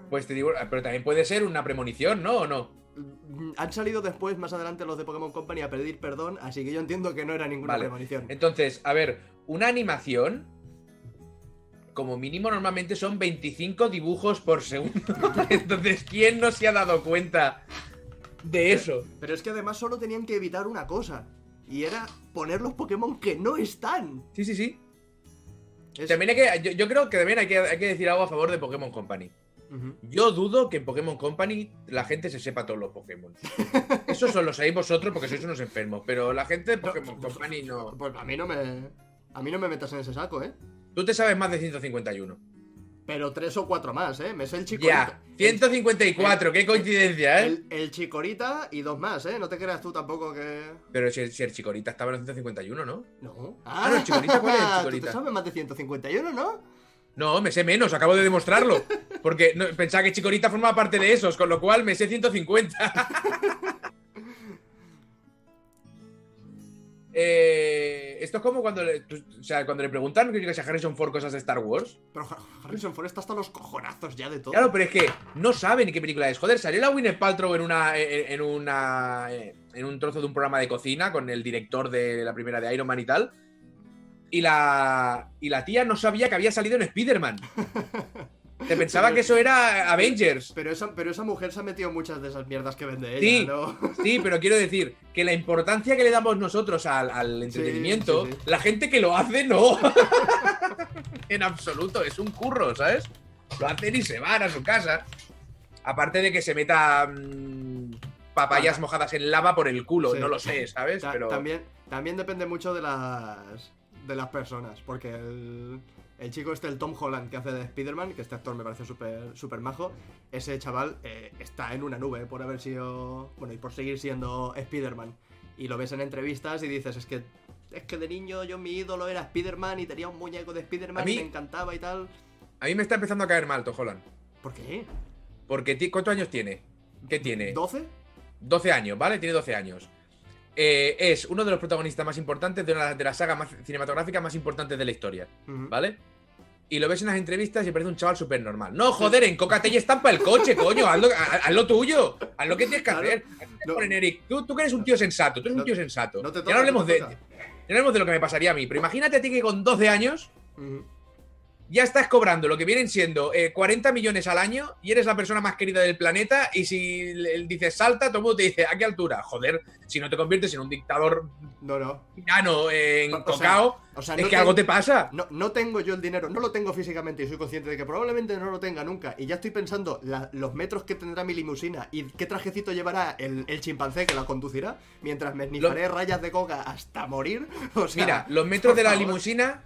Pues te digo, pero también puede ser una premonición, ¿no? ¿O no? Mm, Han salido después, más adelante, los de Pokémon Company a pedir perdón, así que yo entiendo que no era ninguna Vale. premonición. Entonces, a ver, una animación, como mínimo normalmente son 25 dibujos por segundo. Entonces, ¿quién no se ha dado cuenta de eso? Pero es que además solo tenían que evitar una cosa. Y era poner los Pokémon que no están. Sí, sí, sí. Es- También hay que, yo, yo creo que también hay que, hay que decir algo a favor de Pokémon Company. Yo dudo que en Pokémon Company la gente se sepa todos los Pokémon. Eso solo lo sabéis vosotros porque sois unos enfermos. Pero la gente de Pokémon Company no. Pues a mí no me. A mí no me metas en ese saco, ¿eh? Tú te sabes más de 151. Pero tres o cuatro más, ¿eh? Me sé el chicorita. Ya, 154, qué coincidencia, ¿eh? El, el chicorita y dos más, ¿eh? No te creas tú tampoco que. Pero si, si el Chikorita estaba en el 151, ¿no? No. Ah, no, el chicorita, ¿cuál es el Tú chicorita? te sabes más de 151, ¿no? No, me sé menos, acabo de demostrarlo. Porque no- pensaba que Chikorita formaba parte de esos, con lo cual me sé 150. Eh, esto es como cuando le, o sea, cuando le preguntan que a Harrison Ford cosas de Star Wars. Pero Har- Harrison Ford está hasta los cojonazos ya de todo. Claro, pero es que no saben qué película es. Joder, salió la Winnet Paltrow en una en, en una en un trozo de un programa de cocina con el director de la primera de Iron Man y tal. Y la y la tía no sabía que había salido en Spider-Man. Te pensaba que eso era Avengers. Pero esa, pero esa mujer se ha metido muchas de esas mierdas que vende ella, Sí. ¿no? Sí, pero quiero decir que la importancia que le damos nosotros al, al entretenimiento, sí, sí. la gente que lo hace no. en absoluto, es un curro, ¿sabes? Lo hacen y se van a su casa. Aparte de que se meta mm, papayas Ah, mojadas en lava por el culo, no lo sé, ¿sabes? Ta- Pero también, también depende mucho de las de las personas, porque el, el chico este, el Tom Holland, que hace de Spider-Man, que este actor me parece súper majo, ese chaval eh, está en una nube por haber sido, bueno, y por seguir siendo Spider-Man. Y lo ves en entrevistas y dices, es que es que de niño yo mi ídolo era Spider-Man y tenía un muñeco de Spider-Man y me encantaba y tal. a mí me está empezando a caer mal Tom Holland. ¿Por qué? Porque ¿cuántos años tiene? ¿Qué tiene? ¿12? 12 años, ¿vale? Tiene 12 años. Eh, es uno de los protagonistas más importantes de una de las sagas más cinematográficas más importantes de la historia. ¿vale? Y lo ves en las entrevistas y parece un chaval súper normal. No, joder, encócate y estampa el coche, coño. Haz lo, ha- haz lo tuyo. Haz lo que tienes que Claro. hacer. No. Ponen, Eric, tú, tú que eres un tío sensato. Tú eres No- un tío sensato. no te Ya no hablemos te de, ya hablemos de lo que me pasaría a mí. Pero imagínate a ti que con 12 años. Ya estás cobrando lo que vienen siendo eh, 40 millones al año y eres la persona más querida del planeta y si dices salta, todo el mundo te dice, ¿a qué altura? Joder, si no te conviertes en un dictador No, no. tirano eh, en O- o sea, cocao, O sea, es que algo te pasa. No, no tengo yo el dinero, no lo tengo físicamente y soy consciente de que probablemente no lo tenga nunca. Y ya estoy pensando la- los metros que tendrá mi limusina y qué trajecito llevará el, el chimpancé que la conducirá mientras me esnifaré rayas de coca hasta morir. O sea, Mira, los metros de la limusina,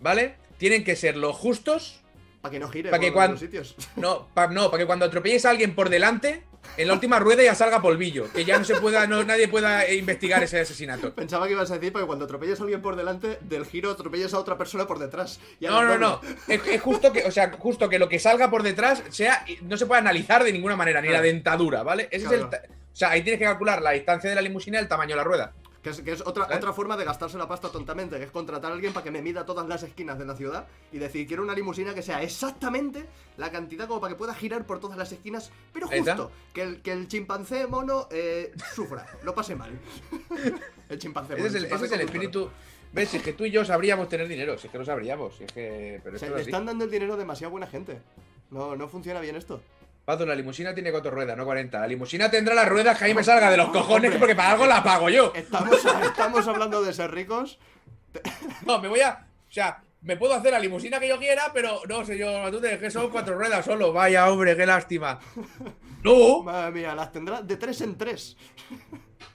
¿vale? Tienen que ser los justos. Para que no gire pa' que por cuan- los sitios. No, pa- no, para que cuando atropelles a alguien por delante, en la última rueda ya salga polvillo. Que ya no se pueda, no, nadie pueda investigar ese asesinato. Pensaba que ibas a decir para que cuando atropelles a alguien por delante, del giro atropelles a otra persona por detrás. No, no, no. doble. Es, es justo que, o sea, justo que lo que salga por detrás sea, no se puede analizar de ninguna manera, ni la dentadura, ¿vale? Ese es el. O sea, ahí tienes que calcular la distancia de la limusina y el tamaño de la rueda. Que es, que es otra, ¿Eh? otra forma de gastarse la pasta tontamente, que es contratar a alguien para que me mida todas las esquinas de la ciudad y decir, quiero una limusina que sea exactamente la cantidad como para que pueda girar por todas las esquinas, pero justo, que el, que el chimpancé mono eh, sufra, lo pase mal. el chimpancé Ese mono. es el, ese es el espíritu. ¿Ves? Si es que tú y yo sabríamos tener dinero, si es que lo sabríamos. Si es que. Pero O sea, es están dando el dinero a demasiado buena gente. No, no funciona bien esto. Pazo, la limusina tiene cuatro ruedas, no 40. La limusina tendrá las ruedas que a mí me salga de los cojones, porque para algo la pago yo. Estamos, estamos hablando de ser ricos. No, me voy a. O sea, me puedo hacer la limusina que yo quiera, pero no, señor Matute, que son cuatro ruedas solo. Vaya, hombre, qué lástima. No, Madre mía, las tendrá de tres en tres.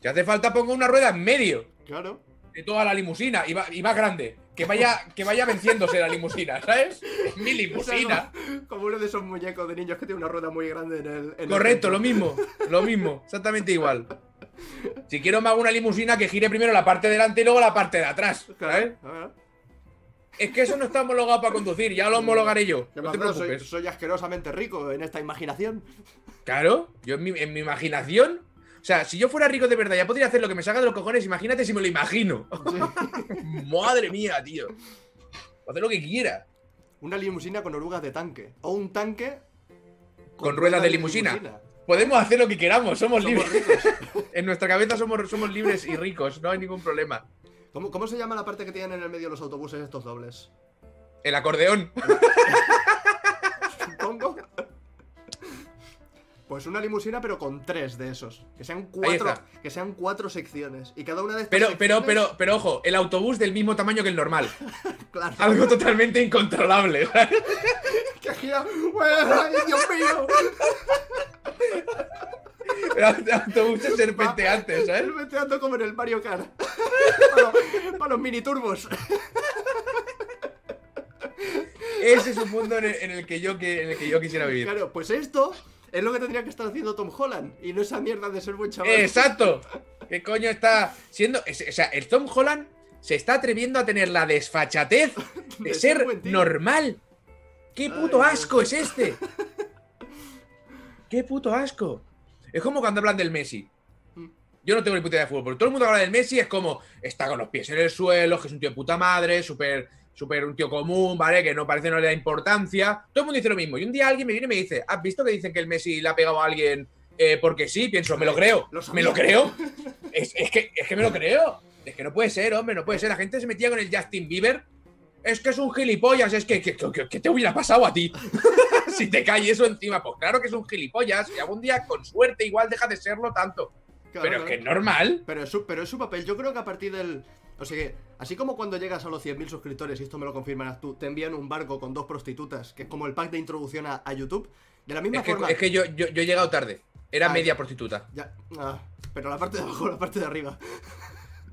si hace falta pongo una rueda en medio Claro. de toda la limusina y, va- y más grande. Que vaya, que vaya venciéndose la limusina, ¿sabes? Mi limusina. Como, como uno de esos muñecos de niños que tiene una rueda muy grande en el. en Correcto, lo mismo, lo mismo, exactamente igual. Si quiero me hago una limusina que gire primero la parte de delante y luego la parte de atrás, ¿sabes? Claro. Es que eso no está homologado para conducir, ya lo homologaré yo. ¿Qué No te soy, soy asquerosamente rico en esta imaginación. Claro, yo en mi, en mi imaginación. O sea, si yo fuera rico de verdad, ya podría hacer lo que me salga de los cojones. Imagínate si me lo imagino. Madre mía, tío. Puedo hacer lo que quiera. Una limusina con orugas de tanque. O un tanque. Con ruedas de limusina. Podemos hacer lo que queramos, somos, Somos libres. ricos. En nuestra cabeza somos, somos libres y ricos, no hay ningún problema. ¿Cómo, ¿Cómo se llama la parte que tienen en el medio los autobuses estos dobles? El acordeón. Pues una limusina, pero con tres de esos. Que sean cuatro, que sean cuatro secciones. Y cada una de estas Pero, pero, secciones- pero, pero ojo, el autobús del mismo tamaño que el normal. Claro. Algo totalmente incontrolable. Que gira. ¡Ay, Dios mío! El autobús es serpenteante, ¿sabes? El meteando como en el Mario Kart. para, los, para los mini turbos. Ese es un mundo en el, en el que, yo, que- en el que yo quisiera vivir. Claro, pues esto es lo que tendría que estar haciendo Tom Holland. Y no esa mierda de ser buen chaval. Exacto. ¿Qué coño está siendo? O sea, el Tom Holland se está atreviendo a tener la desfachatez de, De ser normal. ¿Qué puto Ay, asco es este? ¿Qué puto asco? Es como cuando hablan del Messi. Mm. Yo no tengo ni puta idea de fútbol, pero todo el mundo habla del Messi es como está con los pies en el suelo, que es un tío de puta madre, súper súper un tío común, ¿vale? Que no parece no le da importancia. Todo el mundo dice lo mismo. Y un día alguien me viene y me dice, ¿has visto que dicen que el Messi le ha pegado a alguien eh, porque sí? Pienso, me lo creo. ¿Me lo creo? Es, es que, es que me lo creo. Es que no puede ser, hombre, no puede ser. La gente se metía con el Justin Bieber. Es que es un gilipollas, es que, que, que- que te hubiera pasado a ti. si te cae eso encima, pues claro que es un gilipollas. Y algún día, con suerte, igual deja de serlo tanto. Claro, pero es claro. que es normal. Pero es, su, pero es su papel. Yo creo que a partir del. O sea que, así como cuando llegas a los 100.000 suscriptores, y esto me lo confirmarás tú, te envían un barco con dos prostitutas, que es como el pack de introducción a, a YouTube. De la misma Es que, forma. es que yo, yo, yo he llegado tarde. Era Ah, media prostituta. Ya. ah, pero la parte de abajo, la parte de arriba.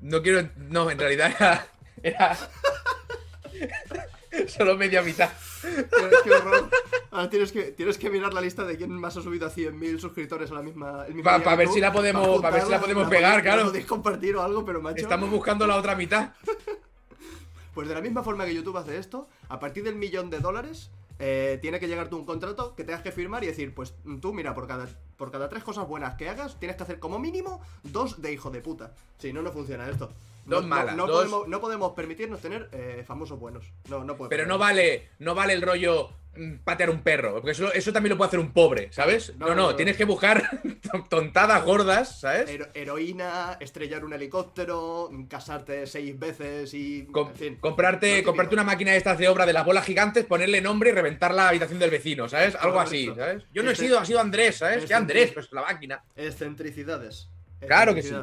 No quiero. No, en realidad era. Era. Solo media mitad. Qué, qué horror. Ahora tienes que, tienes que mirar la lista de quién más ha subido a 100.000 suscriptores a la misma. el mismo Pa- día pa que ver tú, si la podemos- pa ver si la podemos pegar, claro. podéis compartir o algo, pero macho. Estamos buscando la otra mitad. Pues de la misma forma que YouTube hace esto, a partir del millón de dólares, eh, tiene que llegarte un contrato que tengas que firmar y decir, pues tú, mira, por cada, por cada tres cosas buenas que hagas, tienes que hacer como mínimo dos de hijo de puta. Si no, no funciona esto. Dos no, malas, No, no dos- podemos, no podemos permitirnos tener eh, famosos buenos. No, no Pero no vale, no vale el rollo. mm, patear un perro. Porque eso, eso también lo puede hacer un pobre, ¿sabes? No, No, no, no, no. tienes que buscar tontadas gordas, ¿sabes? Hero- heroína, estrellar un helicóptero, casarte seis veces y. Com- en fin, comprarte, comprarte una máquina de estas de obra de las bolas gigantes, ponerle nombre y reventar la habitación del vecino, ¿sabes? Algo así. ¿sabes? Yo no he Este- sido, ha sido Andrés, ¿sabes? ¿Qué Andrés? Pues la máquina. Excentricidades. Claro que sí.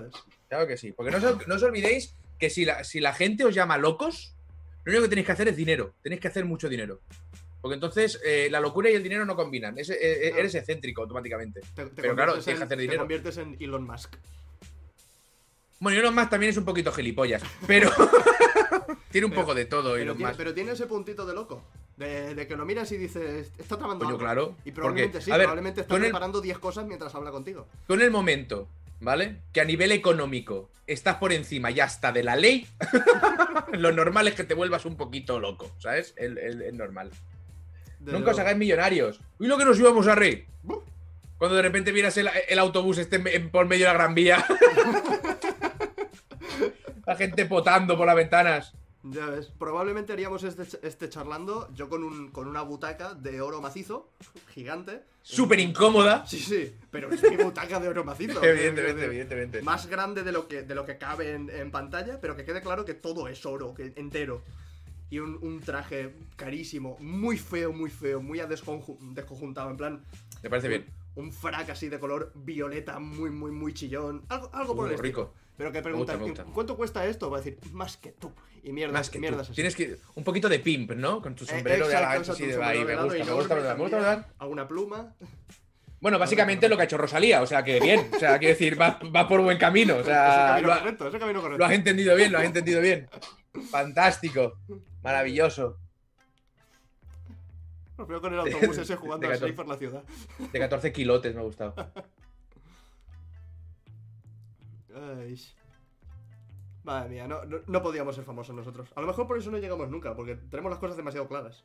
Claro que sí. Porque no os, no os olvidéis que si la, si la gente os llama locos, lo único que tenéis que hacer es dinero. Tenéis que hacer mucho dinero. Porque entonces eh, la locura y el dinero no combinan. Es- eh, eh. Eres excéntrico automáticamente. Te, te Pero claro, tienes que hacer Te dinero. conviertes en Elon Musk. Bueno, Elon Musk también es un poquito gilipollas. Pero tiene un Pero- poco de todo Pero Elon tiene, Musk. pero tiene ese puntito de loco. De, de que lo miras y dices, está tramando Coño, algo. claro. Y probablemente porque, sí, a ver, probablemente está preparando 10 cosas mientras habla contigo. Tú en el momento, ¿vale? Que a nivel económico estás por encima ya hasta de la ley, lo normal es que te vuelvas un poquito loco, ¿sabes? El, el- el normal. Nunca os hagáis millonarios. ¿Y lo que nos íbamos a reír? Cuando de repente vieras el, el autobús este en- en- por medio de la gran vía. la gente potando por las ventanas. Ya ves, probablemente haríamos este, este charlando yo con, un, con una butaca de oro macizo, gigante. Súper incómoda. Sí, sí, pero es mi butaca de oro macizo. Evidentemente, evidentemente. Más grande de lo que, de lo que cabe en, en pantalla, pero que quede claro que todo es oro, que, entero. Y un, un traje carísimo, muy feo, muy feo, muy a desconjuntado, en plan... Me parece bien. Un frac así de color violeta, muy, muy, muy chillón. Algo, algo por Uh, el estilo. Pero que gusta, preguntas, me gusta. ¿cuánto cuesta esto? Va a decir, más que tú. Y mierdas, Más que mierdas así. Tienes que. Un poquito de pimp, ¿no? Con tu Eh, sombrero de exacto, así un de ahí. Me gusta, me gusta, me gusta, ¿verdad? Alguna pluma. Bueno, básicamente lo que ha hecho Rosalía, o sea que bien. O sea, quiero decir, va, va por buen camino. O sea, camino lo, ha- correcto, correcto. lo has entendido bien, lo has entendido bien. Fantástico. Maravilloso. Nos veo con el autobús ese jugando a por la ciudad. De 14 kilotes me ha gustado. Madre mía, no, no, no podíamos ser famosos nosotros. A lo mejor por eso no llegamos nunca, porque tenemos las cosas demasiado claras.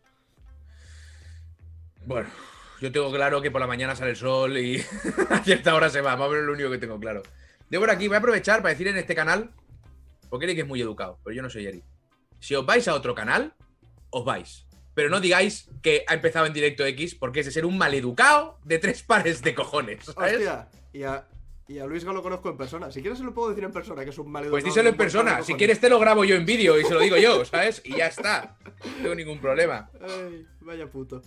Bueno, yo tengo claro que por la mañana sale el sol y a cierta hora se va. Más o menos lo único que tengo claro. De por aquí voy a aprovechar para decir en este canal, porque Eric es muy educado, pero yo no soy Eric. Si os vais a otro canal, os vais. Pero no digáis que ha empezado en directo X, porque es de ser un maleducado de tres pares de cojones. ¿sabes? Hostia, y a, y a Luis lo conozco en persona. Si quieres se lo puedo decir en persona, que es un mal Pues díselo en persona. Si quieres te lo grabo yo en vídeo y se lo digo yo, ¿sabes? Y ya está. No tengo ningún problema. Ay, vaya puto.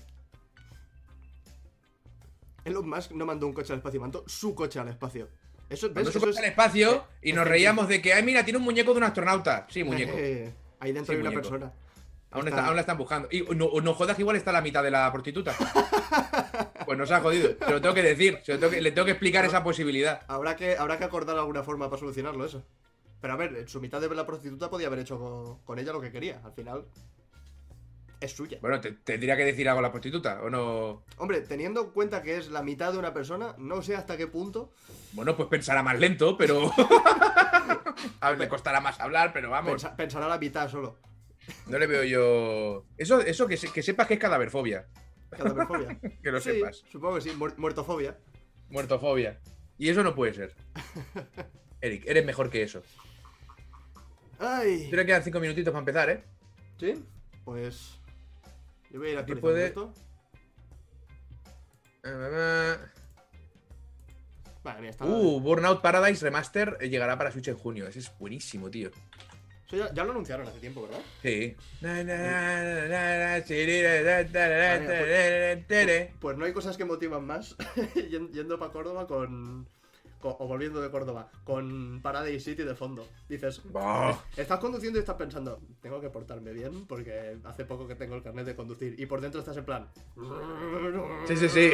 Elon Musk no mandó un coche al espacio, mandó su coche al espacio. Eso, ¿ves? Cuando se Eso fue al espacio y nos es- reíamos de que, ay, mira, tiene un muñeco de un astronauta. Sí, muñeco. Ahí dentro Sí, hay una muñeco. persona. Aún, Está- está- aún la están buscando. Y no, no jodas igual está la mitad de la prostituta. Pues nos ha jodido. Se lo tengo que decir. se lo tengo que- le tengo que explicar esa posibilidad. Habrá que, habrá que acordar alguna forma para solucionarlo eso. Pero a ver, en su mitad de la prostituta podía haber hecho con, con ella lo que quería. Al final, es suya. Bueno, te, tendría que decir algo a la prostituta, ¿o no? Hombre, teniendo en cuenta que es la mitad de una persona, no sé hasta qué punto. Bueno, pues pensará más lento, pero. a ver, le costará más hablar, pero vamos. pensa- pensará la mitad solo. No le veo yo. Eso, eso que, se- que sepas que es cadaverfobia. Cadaverfobia. Que lo sí, sepas. supongo que sí. muer- muertofobia. Muertofobia. Y eso no puede ser. Eric, eres mejor que eso. Ay. Creo que quedan cinco minutitos para empezar, ¿eh? ¿Sí? Pues. Yo voy a ir Aquí actualizando puede- esto. Vale, mira, está. Uh, Burnout Paradise Remaster eh, llegará para Switch en junio. Ese es buenísimo, tío. Eso ya, ya lo anunciaron hace tiempo, ¿verdad? Sí. Pues no hay cosas que motivan más yen- yendo para Córdoba con, con- O volviendo de Córdoba, con Paradise City de fondo. Dices, Bah. estás conduciendo y estás pensando, tengo que portarme bien porque hace poco que tengo el carnet de conducir. Y por dentro estás en plan. Sí, sí, sí.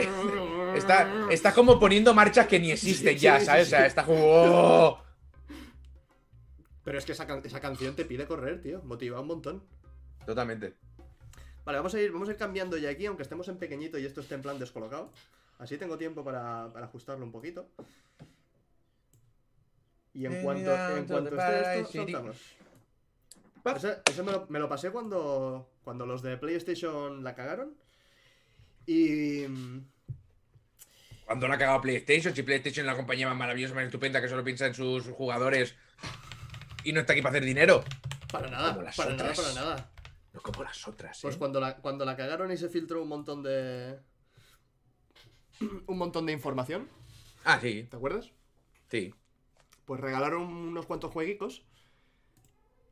Está, está como poniendo marchas que ni existen Sí, ya, sí, ¿sabes? sí, O sea, está como. oh. Pero es que esa, can- esa canción te pide correr, tío. Motiva un montón. Totalmente. Vale, vamos a ir, vamos a ir cambiando ya aquí, aunque estemos en pequeñito y esto esté en plan descolocado. Así tengo tiempo para, para ajustarlo un poquito. Y en cuanto, en cuanto esté esto, soltamos. Ese, ese me, lo, me lo pasé cuando, cuando los de PlayStation la cagaron. Y... Cuando la ha cagado PlayStation, si PlayStation es la compañía más maravillosa, más estupenda, que solo piensa en sus jugadores y no está aquí para hacer dinero. Para nada, Como las para otras. nada, para nada. No como las otras, ¿eh? Pues cuando la, cuando la cagaron y se filtró un montón de. un montón de información, Ah, sí, ¿te acuerdas? sí. Pues regalaron unos cuantos jueguicos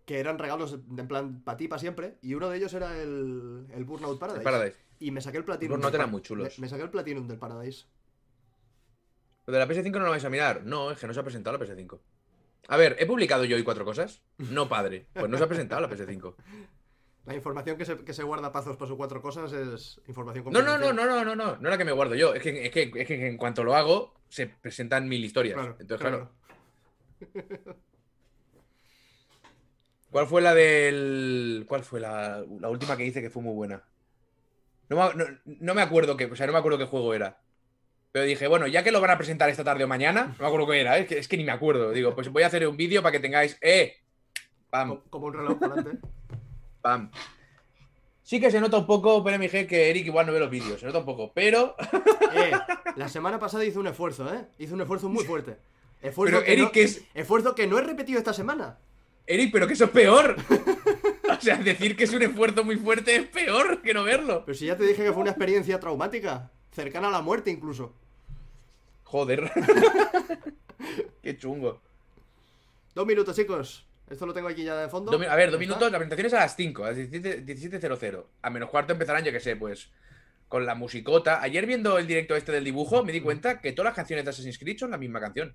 que eran regalos en plan para ti, para siempre. Y uno de ellos era el, el Burnout Paradise. El Paradise. Y me saqué el Platinum. Burnout eran muy chulos. Me, me saqué el Platinum del Paradise. Lo de la PS5 no lo vais a mirar. No, es que no se ha presentado la PS5. A ver, ¿he publicado yo hoy cuatro cosas? No, padre. Pues no se ha presentado la PS5. La información que se, que se guarda Pazos para sus cuatro cosas es información No, no, no, no, no, no, no. No la que me guardo yo. Es que, es que, es que en cuanto lo hago, se presentan mil historias. Claro, Entonces, claro. claro. ¿Cuál fue la del. ¿Cuál fue la, la última que hice que fue muy buena? No, no, no me acuerdo qué. O sea, no me acuerdo qué juego era. Pero dije, bueno, ya que lo van a presentar esta tarde o mañana, no me acuerdo qué era, ¿eh? es, que, es que ni me acuerdo. Digo, pues voy a hacer un vídeo para que tengáis. ¡Eh! ¡Pam! Co- Como un reloj volante. ¡Pam! Sí que se nota un poco, pero MG, que Eric igual no ve los vídeos. Se nota un poco, pero. Eh, la semana pasada hizo un esfuerzo, ¿eh? Hizo un esfuerzo muy fuerte. Esfuerzo Pero que Eric, no, que es. Esfuerzo que no he repetido esta semana. Eric, pero que eso es peor. O sea, decir que es un esfuerzo muy fuerte es peor que no verlo. Pero si ya te dije que fue una experiencia traumática. Cercana a la muerte incluso. Joder. Qué chungo. Dos minutos, chicos. Esto lo tengo aquí ya de fondo. A ver, dos minutos. La presentación es a las 5, a las 17 17.00. A menos cuarto empezarán, yo que sé, pues. Con la musicota. Ayer viendo el directo este del dibujo, me di cuenta que todas las canciones de Assassin's Creed son la misma canción.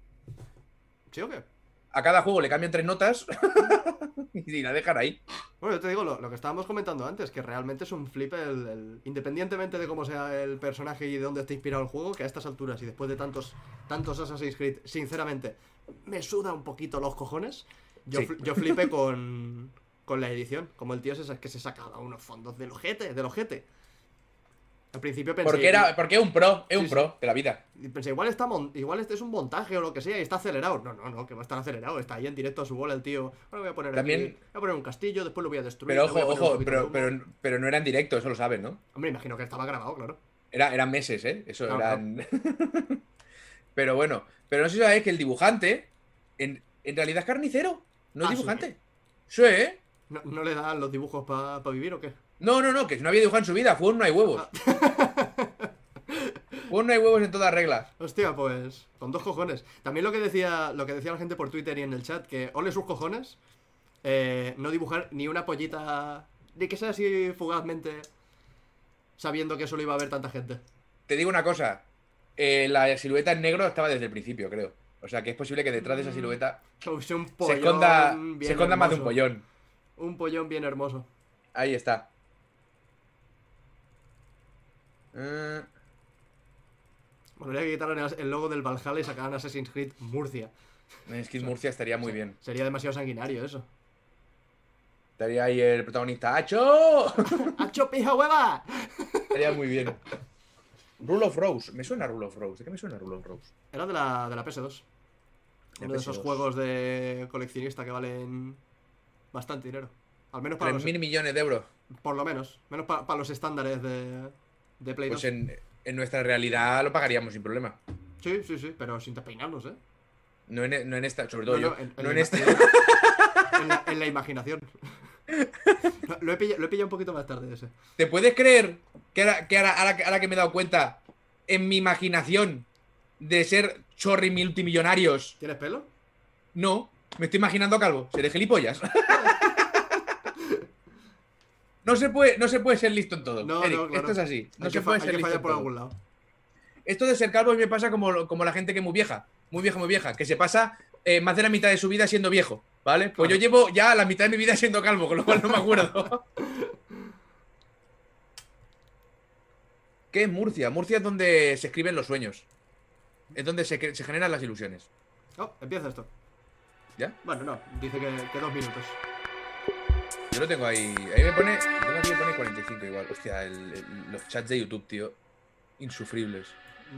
¿Sí o qué? A cada juego le cambian tres notas y la dejan ahí. Bueno, yo te digo lo, lo que estábamos comentando antes, que realmente es un flip el, el- independientemente de cómo sea el personaje y de dónde esté inspirado el juego, que a estas alturas y después de tantos, tantos Assassin's Creed, sinceramente, me suda un poquito los cojones. Yo, Sí. yo flipé con, con la edición, como el tío ese que se sacaba unos fondos del ojete, del ojete. Al principio pensé... Porque era, porque es un pro, es un Sí, pro de la vida. Pensé, igual está igual este es un montaje o lo que sea y está acelerado. No, no, no, que va a estar acelerado. Está ahí en directo a su bola el tío. Ahora voy a poner También- aquí- voy a poner un castillo, después lo voy a destruir. Pero a ojo, ojo, pero, pero, pero no era en directo, eso lo sabes, ¿no? Hombre, imagino que estaba grabado, claro. Era, eran meses, ¿eh? Eso Claro, eran. pero bueno, pero no sé si sabéis que el dibujante en, en realidad es carnicero, no es Ah, dibujante. Sí, ¿eh? ¿No, no le dan los dibujos para vivir o qué? No, no, no, que no había dibujado en su vida, fue un no hay huevos. fue un no hay huevos en todas reglas. Hostia, pues con dos cojones. También lo que decía lo que decía la gente por Twitter y en el chat, que ole sus cojones, eh, no dibujar ni una pollita, ni que sea así fugazmente, sabiendo que solo iba a haber tanta gente. Te digo una cosa, eh, la silueta en negro estaba desde el principio, creo. O sea que es posible que detrás de esa silueta Como si un se esconda, se esconda más de un pollón. Un pollón bien hermoso. Ahí está. Eh, Bueno, habría que quitar el- logo del Valhalla y sacar Assassin's Creed Murcia. en Skid Murcia estaría muy bien. Sería demasiado sanguinario eso. Estaría ahí el protagonista. ¡Acho! ¡Hacho pija hueva! Estaría muy bien. Rule of Rose. Me suena Rule of Rose. ¿De qué me suena Rule of Rose? Era de la, de la PS2. De Uno de esos PS2. juegos de coleccionista que valen bastante dinero. Al menos para Tres los, mil millones de euros. Por lo menos. Menos pa- para los estándares de, de Play Pues 2. en, en nuestra realidad lo pagaríamos sin problema. Sí, sí, sí, pero sin despeinarnos, ¿eh? No en, no en esta, sobre todo No, yo. no, en- no en esta. En la, en la imaginación. Lo he, pillado, lo he pillado un poquito más tarde ese. ¿Te puedes creer que, ahora, que ahora, ahora que- ahora que me he dado cuenta, en mi imaginación de ser chorri multimillonarios, ¿Tienes pelo? no, me estoy imaginando calvo, seré gilipollas. No se, puede, no se puede ser listo en todo. No, Eric, no, claro. Esto es así. No hay se puede ser listo en por todo. algún lado. Esto de ser calvo a mí me pasa como, como la gente que es muy vieja. Muy vieja, muy vieja. Que se pasa eh, más de la mitad de su vida siendo viejo. ¿Vale? Pues Claro. yo llevo ya la mitad de mi vida siendo calvo, con lo cual no me acuerdo. ¿Qué es Murcia? Murcia es donde se escriben los sueños. Es donde se generan las ilusiones. Oh, empieza esto. ¿Ya? Bueno, no, dice que, que dos minutos. Yo lo tengo ahí. Ahí me pone. Tengo aquí me pone 45 igual. Hostia, el- el- los chats de YouTube, tío. Insufribles.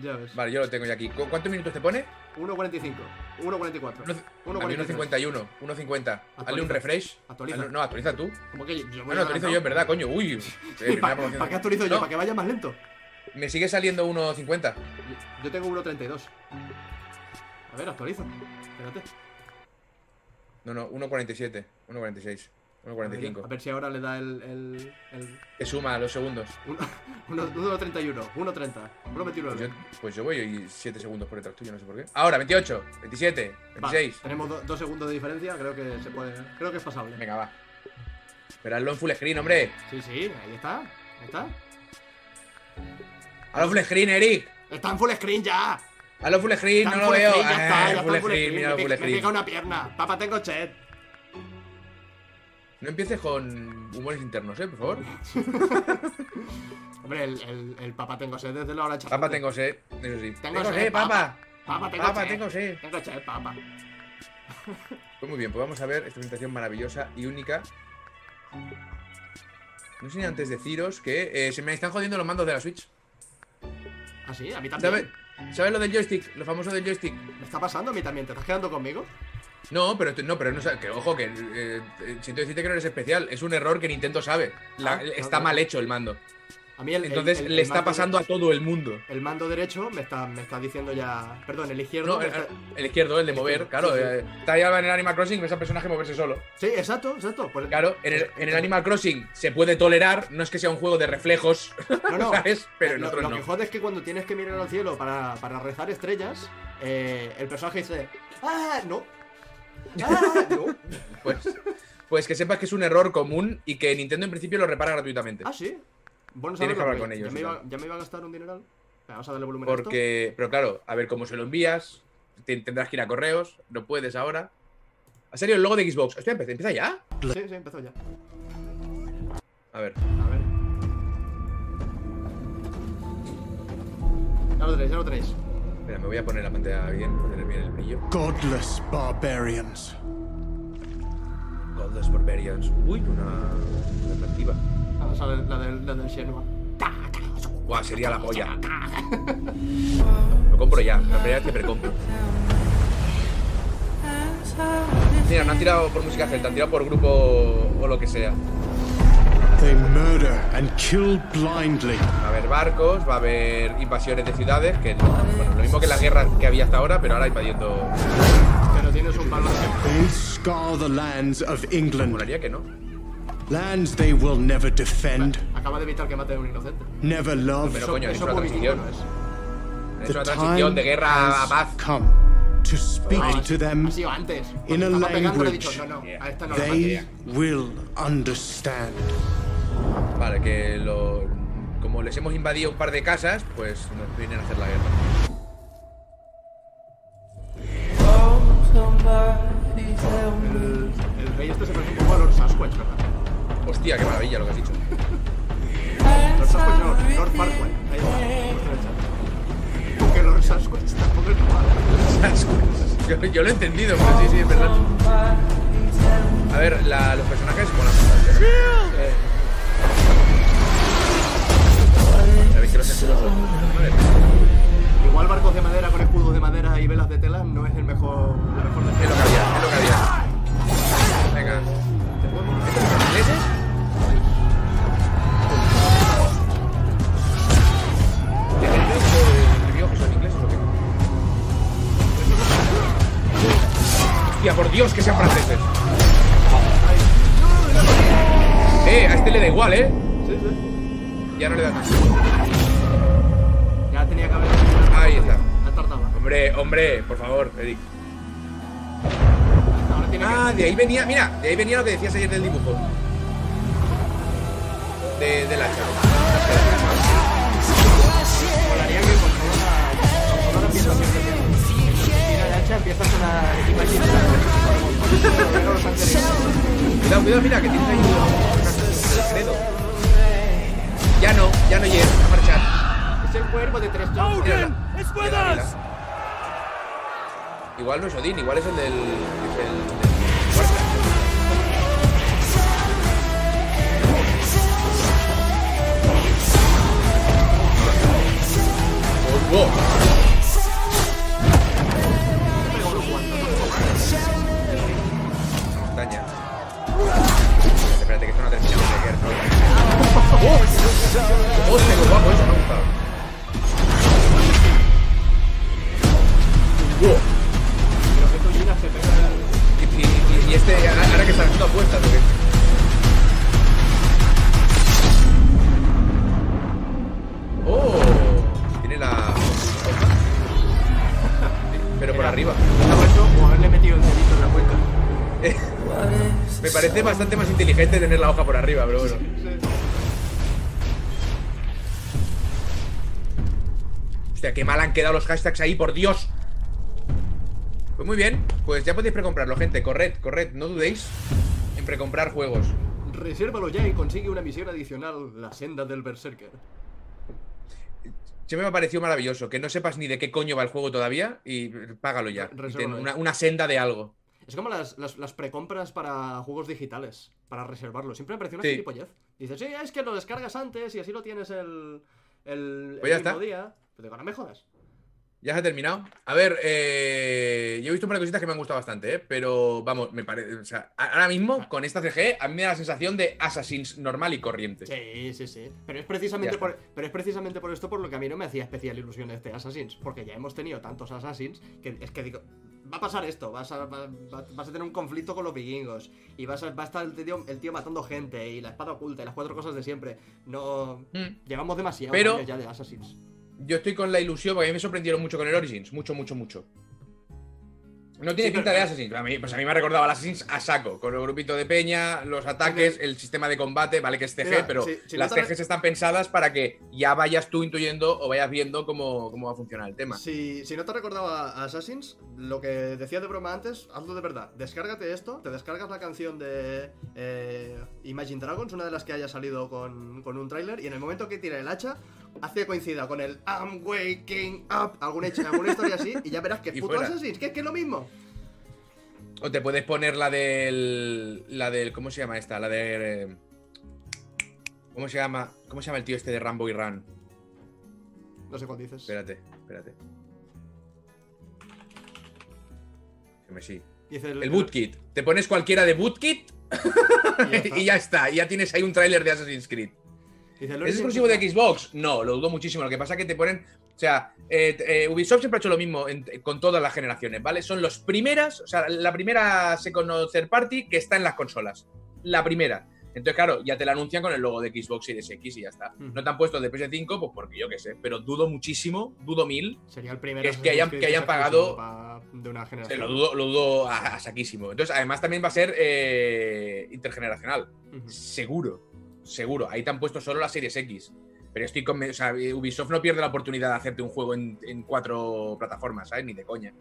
Ya ves. Vale, yo lo tengo ya aquí. ¿Cu- ¿Cuántos minutos te pone? 1.45, 1.44. Uno- a mí 1.51, 1.50. Hazle un refresh. Actualiza. Hazle- No, actualiza tú. Como que yo, yo voy no, actualizo adelantado. yo, en verdad, coño. Uy. eh, ¿Y primera ¿Para, para qué actualizo yo? No, ¿Para que vaya más lento? Me sigue saliendo 1.50. Yo- Yo tengo 1.32. A ver, actualiza. Espérate. No, no, 1.47. 1.46. 1.45. A ver si ahora le da el. el, el Que suma los segundos. 1.31, 1.30, Pues 1.29. yo, pues yo voy 7 segundos por detrás tuyo, no sé por qué. Ahora, 28, 27, Va, 26. tenemos do- dos segundos de diferencia, creo que se puede. Creo que es pasable. Venga, va. Pero hazlo en full screen, hombre. Sí, sí, ahí está. Ahí está. Hazlo full screen, Eric. Está en full screen ya. Hazlo full screen, Está no lo veo. screen, ya está, Ah, ya full está full screen, screen. mira Me, full pica- me screen. pica una pierna. Papá, tengo chat. No empieces con humores internos, eh, por favor. Hombre, el, el, el papá tengo sed desde la hora de Papá, tengo sed, eso sí. Tengo Tengo sed, sed, papá. Papá, tengo Papá, sed. tengo sed. Tengo sed, papá. Pues muy bien, pues vamos a ver esta presentación maravillosa y única. No sé ni antes deciros que eh, se me están jodiendo los mandos de la Switch. ¿Ah, sí? A mí también. ¿Sabes? ¿Sabes lo del joystick? Lo famoso del joystick. ¿Me está pasando a mí también? ¿Te estás quedando conmigo? No, pero no, pero no que ojo, que eh, eh, siento decirte que no eres especial. Es un error que Nintendo sabe. La- Ah, está mal hecho el mando. A mí el, Entonces el- le está pasando a todo el mundo. El mando derecho me está, me está diciendo ya. Perdón, el izquierdo. No, el, está- el izquierdo, el de mover, izquierdo, claro. sí, sí. eh, está ya en el Animal Crossing, ves al personaje moverse solo. Sí, exacto, exacto. Pues- Claro, en el, en el Animal Crossing se puede tolerar, no es que sea un juego de reflejos, No, no. ¿sabes? Pero en lo, otros lo no. que jode es que cuando tienes que mirar al cielo para, para rezar estrellas, eh, el personaje dice. ¡Ah! No. ¡Ah! No. Pues, pues que sepas que es un error común y que Nintendo en principio lo repara gratuitamente. Ah, sí. Bueno, Tienes que hablar porque con ellos Ya me, iba, tal. ya me iba a gastar un dineral. Vamos a darle volumen a esto. Porque, pero claro, a ver cómo se lo envías, te- tendrás que ir a correos, no puedes ahora. ¿Ha salido el logo de Xbox? Hostia, empieza ya. Sí, sí, empezó ya. A ver. A ver. Ya lo tenéis, ya lo tenéis. Espera, me voy a poner la pantalla bien, poner bien el brillo. Godless barbarians. Godless Barbarians. Uy, una alternativa. Ah, sale la del, la del Shenmue. Guau, sería la polla. Lo compro ya, la primera vez que precompro. Mira, no han tirado por música celta, han tirado por grupo o lo que sea. They murder and kill blindly. Va a haber barcos, va a haber invasiones de ciudades, que bueno, lo mismo que la guerra que había hasta ahora, pero ahora invadiendo. Pero tienes un balón. They scar the lands of England. Molaría que no. Lands they will never defend, Acaba de evitar que mate a un inocente. never love. Pero coño, es una transición. es. Una transición de guerra a has paz. come to speak No, to them. Ha sido antes. in a pegando language dicho, no, no, Yeah. a esta no la They will understand. Vale, que lo. Como les hemos invadido un par de casas, pues nos vienen a hacer la guerra. El, el rey este se parece un poco a Lord Sasquatch, ¿verdad? Hostia, qué maravilla lo que has dicho. Lord Sasquatch no, Lord Farquaad. Ahí está. Porque Lord Sasquatch tampoco está mal. Yo, yo lo he entendido, pero sí, sí, es verdad. A ver, la- los personajes molan bastante. ¿eh? Igual barcos de madera con escudos de madera y velas de tela no es el mejor, la mejor Es lo que había, es lo que había. Venga. ¿Estos son ingleses? ¿Qué es el enemigo que son ingleses o qué? Hostia, por Dios que sean franceses. Eh, a este le da igual, eh. Sí, sí. Ya no le da nada. Ya tenía que haber. Ahí está. Ha tardado. Hombre, hombre, por favor, Eric. Ahora tiene Ah, de ahí venía, mira, de ahí venía lo que decías ayer del dibujo. De, del hacha. que. Molaría que con toda la. Con toda la ambientación que tiene. Mira, la hacha empieza a sonar. Cuidado, cuidado, mira, que tienes ahí credo. Ya no, ya no llegas a marchar. Es el cuervo de tres Johnson. mírala, mírala. Igual no es Odín, igual es el del. es el del. Oh, wow. Montaña espérate, que esto no ha terminado de quedar, ¿no? ¡Oh! ¡Hostia, qué guapo! Eso me ha gustado. ¡Wow! Pero que tú se. Y, este, ahora que está haciendo apuestas, ¿o qué? ¡Oh! Tiene la... Pero por arriba. ¿Ha hecho o haberle metido el dedito en la puerta? parece bastante más inteligente tener la hoja por arriba, pero bueno. Hostia, qué mal han quedado los hashtags ahí, por Dios. Pues muy bien, pues ya podéis precomprarlo, gente. Corred, corred, no dudéis en precomprar juegos. Resérvalo ya y consigue una misión adicional, la senda del Berserker. Siempre me ha parecido maravilloso que no sepas ni de qué coño va el juego todavía y págalo ya. Y Resérvalo ten ya. una, una senda de algo. Es como las, las, las precompras para juegos digitales, para reservarlo. Siempre me pareció una Sí. gilipollez. Dices, sí, es que lo descargas antes y así lo tienes el, el, Pues ya el mismo está. día. Pero digo, no me jodas. ¿Ya se ha terminado? A ver, eh, yo he visto un par de cositas que me han gustado bastante, ¿eh? pero vamos, me parece. O sea, ahora mismo con esta CG a mí me da la sensación de Assassin's normal y corriente. Sí, sí, sí. Pero es precisamente por, pero es precisamente por esto por lo que a mí no me hacía especial ilusión este Assassins. Porque ya hemos tenido tantos Assassins que es que digo, va a pasar esto, vas a, va- va- vas a tener un conflicto con los vikingos. Y vas a, va a estar el tío, el tío matando gente y la espada oculta y las cuatro cosas de siempre. No. Mm. Llevamos demasiado Pero- ya de Assassins. Yo estoy con la ilusión, porque a mí me sorprendieron mucho con el Origins. Mucho, mucho, mucho. No tiene Sí, pinta pero- de Assassin's. A mí, pues a mí me ha recordado al Assassin's a saco. Con el grupito de peña, los ataques, el sistema de combate, vale que es Mira, pero si- si las CGs están pensadas para que ya vayas tú intuyendo o vayas viendo cómo, cómo va a funcionar el tema. Si, si no te recordaba a Assassins, lo que decía de broma antes, hazlo de verdad. Descárgate esto, te descargas la canción de eh, Imagine Dragons, una de las que haya salido con, con un tráiler, y en el momento que tira el hacha, hace coincida con el I'm waking up, alguna, alguna historia así, y ya verás que es puto fuera. Assassins, que es que es lo mismo. O te puedes poner la del. La del. ¿Cómo se llama esta? La de. ¿Cómo se llama? ¿Cómo se llama el tío este de Rambo y Run? No sé cuál dices. Espérate, espérate. Que me sí. El Bootkit. Te pones cualquiera de Bootkit y ya está. y ya está. Y ya tienes ahí un tráiler de Assassin's Creed. ¿Es exclusivo de Xbox? No, lo dudo muchísimo. Lo que pasa es que te ponen. O sea, eh, eh, Ubisoft siempre ha hecho lo mismo en- con todas las generaciones, ¿vale? Son los primeras, o sea, la primera second third party que está en las consolas. La primera. Entonces, claro, ya te la anuncian con el logo de Xbox Series X y ya está. No te han puesto de PS5, pues porque yo qué sé, pero dudo muchísimo, dudo mil. Sería el primer que es que hayan- que hayan pagado- pa- de una Se generación. lo dudo, lo dudo a, a saquísimo. Entonces, además también va a ser eh, intergeneracional. Seguro, seguro. Ahí te han puesto solo las Series X. Pero estoy con. O sea, Ubisoft no pierde la oportunidad de hacerte un juego en, en cuatro plataformas, ¿sabes? Ni de coña.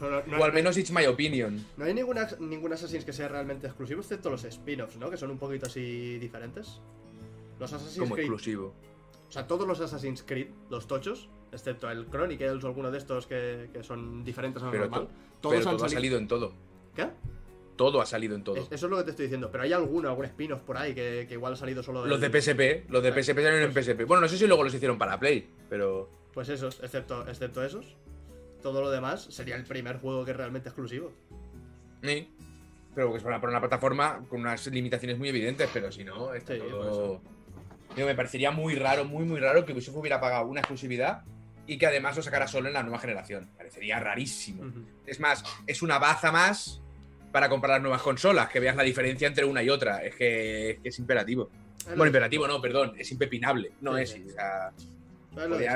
No, no, no- o al menos it's my opinion. No hay ninguna, ningún Assassin's que sea realmente exclusivo, excepto los spin-offs, ¿no? Que son un poquito así diferentes. Los Assassin's Como Creed. exclusivo. O sea, todos los Assassin's Creed, los tochos, excepto el Chronicles o alguno de estos que, que son diferentes a lo normal. to- todos pero han todo ha salido en todo. ¿Qué? Todo ha salido en todo. Es- eso es lo que te estoy diciendo. Pero hay alguno, algún spin-off por ahí que, que igual ha salido solo Los de del- PSP, los de PSP salieron en PSP. Bueno, no sé si luego los hicieron para Play, pero. Pues esos, excepto, excepto esos. Todo lo demás sería el primer juego que es realmente exclusivo. Sí. Pero que es para, una plataforma con unas limitaciones muy evidentes, pero si no, está Sí, por todo. Digo, me parecería muy raro, muy, muy raro que Ubisoft hubiera pagado una exclusividad y que además lo sacara solo en la nueva generación. Parecería rarísimo. Es más, es una baza más para comprar las nuevas consolas, que veas la diferencia entre una y otra. Es que es, que es imperativo. Bueno, imperativo no, perdón, es impepinable. No Sí, es. sí. O sea,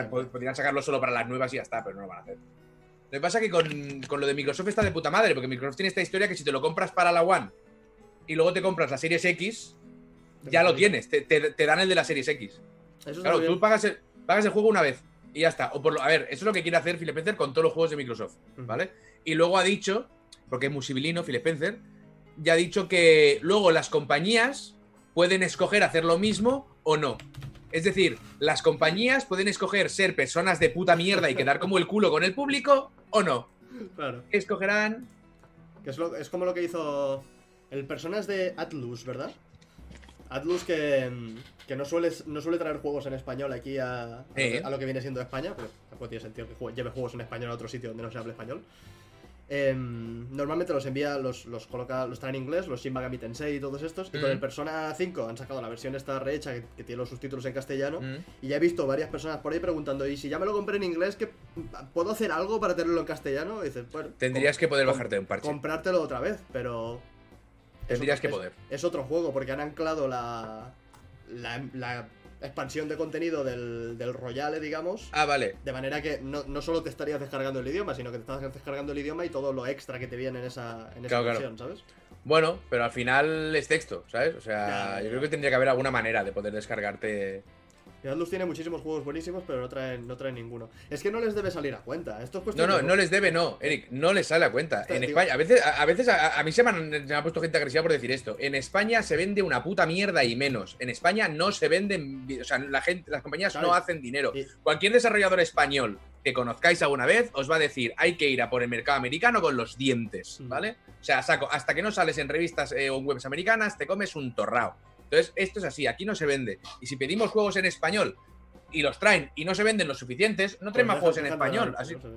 podrían, sacarlo solo para las nuevas y ya está, pero no lo van a hacer. Lo que pasa es que con, con lo de Microsoft está de puta madre, porque Microsoft tiene esta historia que si te lo compras para la One y luego te compras la Series X, ya lo tienes, te, te- te dan el de la Series X. Eso Claro, tú pagas el, pagas el juego una vez y ya está. O por lo, a ver, eso es lo que quiere hacer Phil Spencer con todos los juegos de Microsoft. ¿vale? Y luego ha dicho, porque es muy civilino Phil Spencer, ya ha dicho que luego las compañías pueden escoger hacer lo mismo o no. Es decir, las compañías pueden escoger ser personas de puta mierda y quedar como el culo con el público o no. Claro. Escogerán. Que es, lo- es como lo que hizo el personas de Atlus, ¿verdad? Atlus que, que no, suele, no suele traer juegos en español aquí a, a, lo, que, Eh. a lo que viene siendo España, pero tampoco tiene sentido que lleve juegos en español a otro sitio donde no se hable español. Em, normalmente los envía, los, los coloca, los trae en inglés, los Shin Megami Tensei y todos estos. Y con Mm. el Persona 5 han sacado la versión esta rehecha que, que tiene los subtítulos en castellano. Mm. Y ya he visto varias personas por ahí preguntando, ¿y si ya me lo compré en inglés, ¿qué, ¿puedo hacer algo para tenerlo en castellano? Y dices, bueno, Tendrías que poder bajarte un parche. comprártelo otra vez, pero. Tendrías otro- que es- poder. Es, otro juego, porque han anclado la. la, la expansión de contenido del, del Royale, digamos. Ah, vale. De manera que no, no solo te estarías descargando el idioma, sino que te estás descargando el idioma y todo lo extra que te viene en esa, en esa Claro, claro. versión, ¿sabes? Bueno, pero al final es texto, ¿sabes? O sea, Ya, yo creo que tendría que haber alguna manera de poder descargarte. Y Atlus tiene muchísimos juegos buenísimos, pero no traen, no traen ninguno. Es que no les debe salir a cuenta. Esto es No, cuestión no, de- no les debe, no, Eric, no les sale a cuenta. En digo- España, a veces, a, a veces a, a mí se me, han, se me ha puesto gente agresiva por decir esto. En España se vende una puta mierda y menos. En España no se venden, o sea, la gente, las compañías Claro. no hacen dinero. Y- Cualquier desarrollador español que conozcáis alguna vez os va a decir, hay que ir a por el mercado americano con los dientes, Mm. ¿vale? O sea, saco, hasta que no sales en revistas eh, o en webs americanas, te comes un torrao. Entonces, esto es así, aquí no se vende. Y si pedimos juegos en español y los traen y no se venden los suficientes, no traen Pues más juegos en español. Así, sé.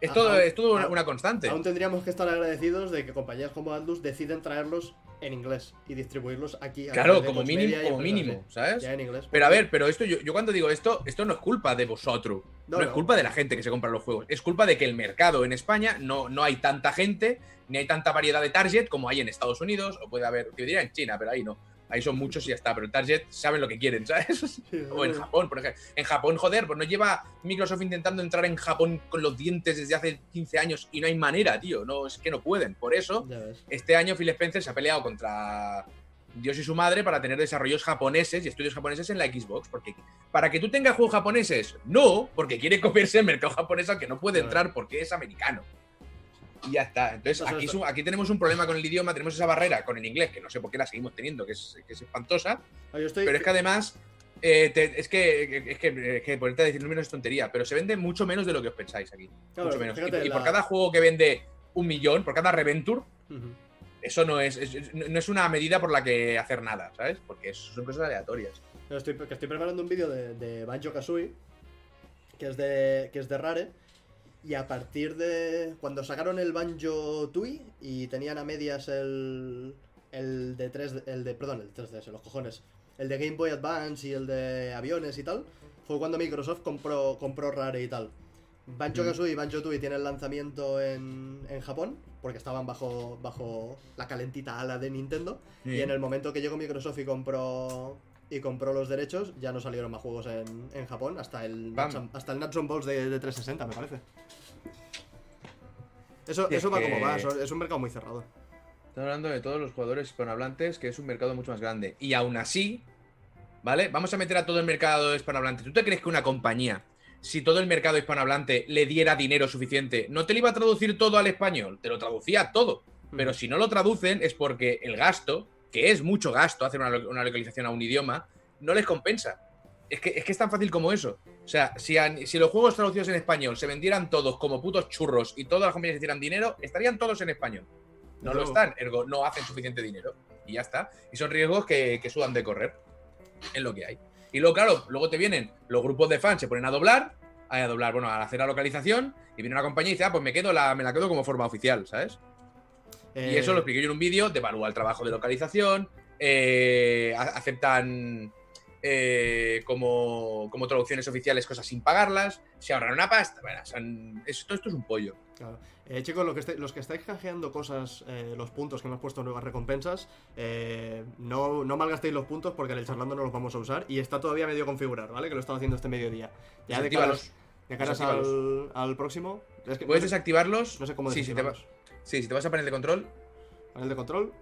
es Ah, todo, es todo una, constante. Aún tendríamos que estar agradecidos de que compañías como Atlus deciden traerlos en inglés y distribuirlos aquí. a Claro, como mínimo, como mínimo. ¿sabes? Ya en inglés. Pero a ver, pero esto yo, yo cuando digo esto, esto no es culpa de vosotros. No, No, es culpa de la gente que se compra los juegos. Es culpa de que el mercado en España no, no hay tanta gente, ni hay tanta variedad de target como hay en Estados Unidos, o puede haber, te diría en China, pero ahí no. Ahí son muchos y ya está. Pero el target saben lo que quieren, ¿sabes? O en. Japón, por ejemplo. En Japón, joder, pues no lleva Microsoft intentando entrar en Japón con los dientes desde hace 15 años y no hay manera, tío. No, es que no pueden. Por eso, este año Phil Spencer se ha peleado contra Dios y su madre para tener desarrollos japoneses y estudios japoneses en la Xbox. Porque para que tú tengas juegos japoneses, no, porque quiere comerse el mercado japonés al que no puede entrar porque es americano. Y ya está. Entonces, aquí, es- aquí tenemos un problema con el idioma, tenemos esa barrera con el inglés, que no sé por qué la seguimos teniendo, que es, que es espantosa. Yo estoy- Pero es que además, eh, te- es, que, es, que, es que ponerte a decir números es tontería, pero se vende mucho menos de lo que os pensáis aquí. Claro, mucho menos. Y, por cada juego que vende un millón, por cada Reventure, eso no es, no es una medida por la que hacer nada, ¿sabes? Porque son cosas aleatorias. Estoy, que estoy preparando un vídeo de, de Banjo Kazooie, que es de, que es de Rare. Y a partir de. Cuando sacaron el Banjo Tui y tenían a medias el. El de 3 el de. Perdón, el 3DS, los cojones. El de Game Boy Advance y el de aviones y tal. Fue cuando Microsoft compró, compró Rare y tal. Banjo. Kazooie y Banjo Tui tienen lanzamiento en, en Japón, porque estaban bajo, bajo la calentita ala de Nintendo. Y en el momento que llegó Microsoft y compró y compró los derechos, ya no salieron más juegos en, en Japón, hasta el Bam. Nuts hasta el Nuts and Balls de, de 360, me parece. Eso, es eso va como va, es un mercado muy cerrado. Estamos hablando de todos los jugadores hispanohablantes, que es un mercado mucho más grande. Y aún así, ¿vale? Vamos a meter a todo el mercado hispanohablante. ¿Tú te crees que una compañía, si todo el mercado hispanohablante le diera dinero suficiente, no te lo iba a traducir todo al español? Te lo traducía todo. Pero si no lo traducen es porque el gasto, que es mucho gasto hacer una, lo- una localización a un idioma, no les compensa. Es que, es que es tan fácil como eso. O sea, si, a- si los juegos traducidos en español se vendieran todos como putos churros y todas las compañías hicieran dinero, estarían todos en español. No lo están, ergo no hacen suficiente dinero. Y ya está. Y son riesgos que, que sudan de correr. Es lo que hay. Y luego, claro, luego te vienen los grupos de fans, se ponen a doblar, a doblar, bueno, a hacer la localización, y viene una compañía y dice, ah, pues me quedo la, me la quedo como forma oficial, ¿sabes? Y Eh, eso lo expliqué yo en un vídeo, devalúa el trabajo de localización, eh, aceptan eh, como, como traducciones oficiales cosas sin pagarlas, se ahorran una pasta. Bueno, son- esto, esto es un pollo. claro. Eh, chicos, lo que estáis- los que estáis canjeando cosas, eh, los puntos que hemos puesto nuevas recompensas, eh, no, no malgastéis los puntos porque en el charlando no los vamos a usar y está todavía medio configurar, ¿vale? Que lo he estado haciendo este mediodía. Ya de caras, de caras al, al próximo. Es que Puedes no sé- desactivarlos. no sé cómo sí, si te, va-. Sí, si te vas a panel de control. Panel de control.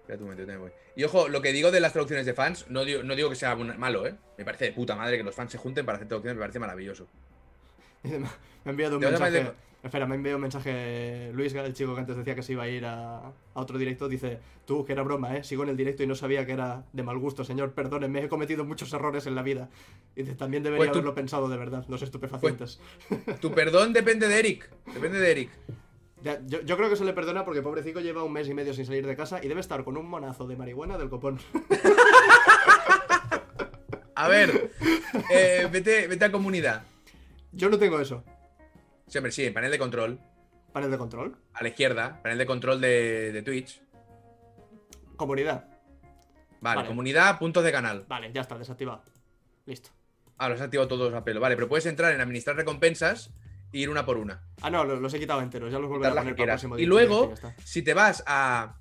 Espérate un momento, voy. Y ojo, lo que digo de las traducciones de fans, no digo, no digo que sea malo, ¿eh? Me parece de puta madre que los fans se junten para hacer traducciones, me parece maravilloso. Me ha enviado un mensaje. Espera, me enviado un mensaje Luis, el chico que antes decía que se iba a ir a, a otro directo. Dice: Tú, que era broma, ¿eh? Sigo en el directo y no sabía que era de mal gusto, señor. Perdónenme, he cometido muchos errores en la vida. Y dice: También debería Pues tú- haberlo pensado de verdad, los estupefacientes. Tu perdón depende de Eric. Depende de Eric. Ya, yo, yo creo que se le perdona porque pobrecito lleva un mes y medio sin salir de casa y debe estar con un monazo de marihuana del copón. A ver, eh, vete, vete a comunidad. Yo no tengo eso. Sí, hombre, sí, panel de control. Panel de control. A la izquierda, panel de control de, de Twitch. Comunidad. Vale, Vale. comunidad, puntos de canal. Vale, ya está, desactivado. Listo. Ah, los has activado todos a pelo. Vale, pero puedes entrar en administrar recompensas e ir una por una. Ah, no, lo- los he quitado enteros. Ya los volveré a poner para el próximo Y luego, si te vas a.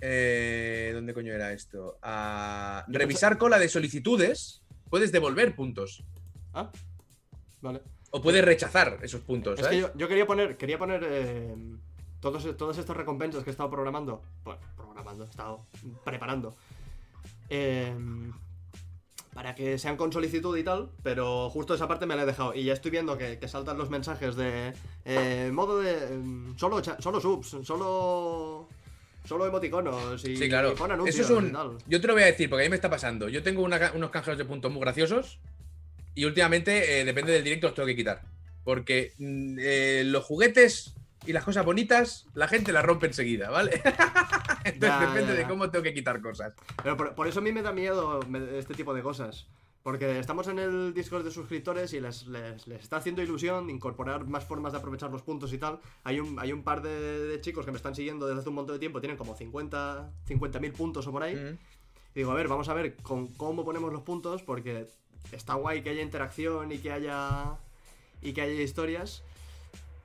Eh, ¿Dónde coño era esto? A revisar cola de solicitudes, puedes devolver puntos. Ah, vale. O puedes rechazar esos puntos. Es ¿sabes? que yo, yo quería poner, quería poner eh, todos, todas estas recompensas que he estado programando, bueno, programando, he estado preparando, em, para que sean con solicitud y tal, pero justo esa parte me la he dejado. Y ya estoy viendo que, que saltan los mensajes de eh, modo de. em, Solo, solo subs, solo. Solo emoticonos y, Sí, claro. y pon Eso anuncios es un. y tal. Yo te lo voy a decir, porque a mí me está pasando. Yo tengo una unos canjeros de puntos muy graciosos. Y últimamente, eh, depende del directo, los tengo que quitar. Porque mm, eh, los juguetes y las cosas bonitas, la gente las rompe enseguida, ¿vale? Entonces Ya, depende ya, de cómo tengo que quitar cosas. Pero por, por eso a mí me da miedo me- este tipo de cosas. Porque estamos en el Discord de suscriptores y les, les- les está haciendo ilusión incorporar más formas de aprovechar los puntos y tal. Hay un, hay un par de, de chicos que me están siguiendo desde hace un montón de tiempo, tienen como 50 50.000 puntos o por ahí. Y digo, a ver, vamos a ver con cómo ponemos los puntos, porque está guay que haya interacción y que haya. y que haya historias.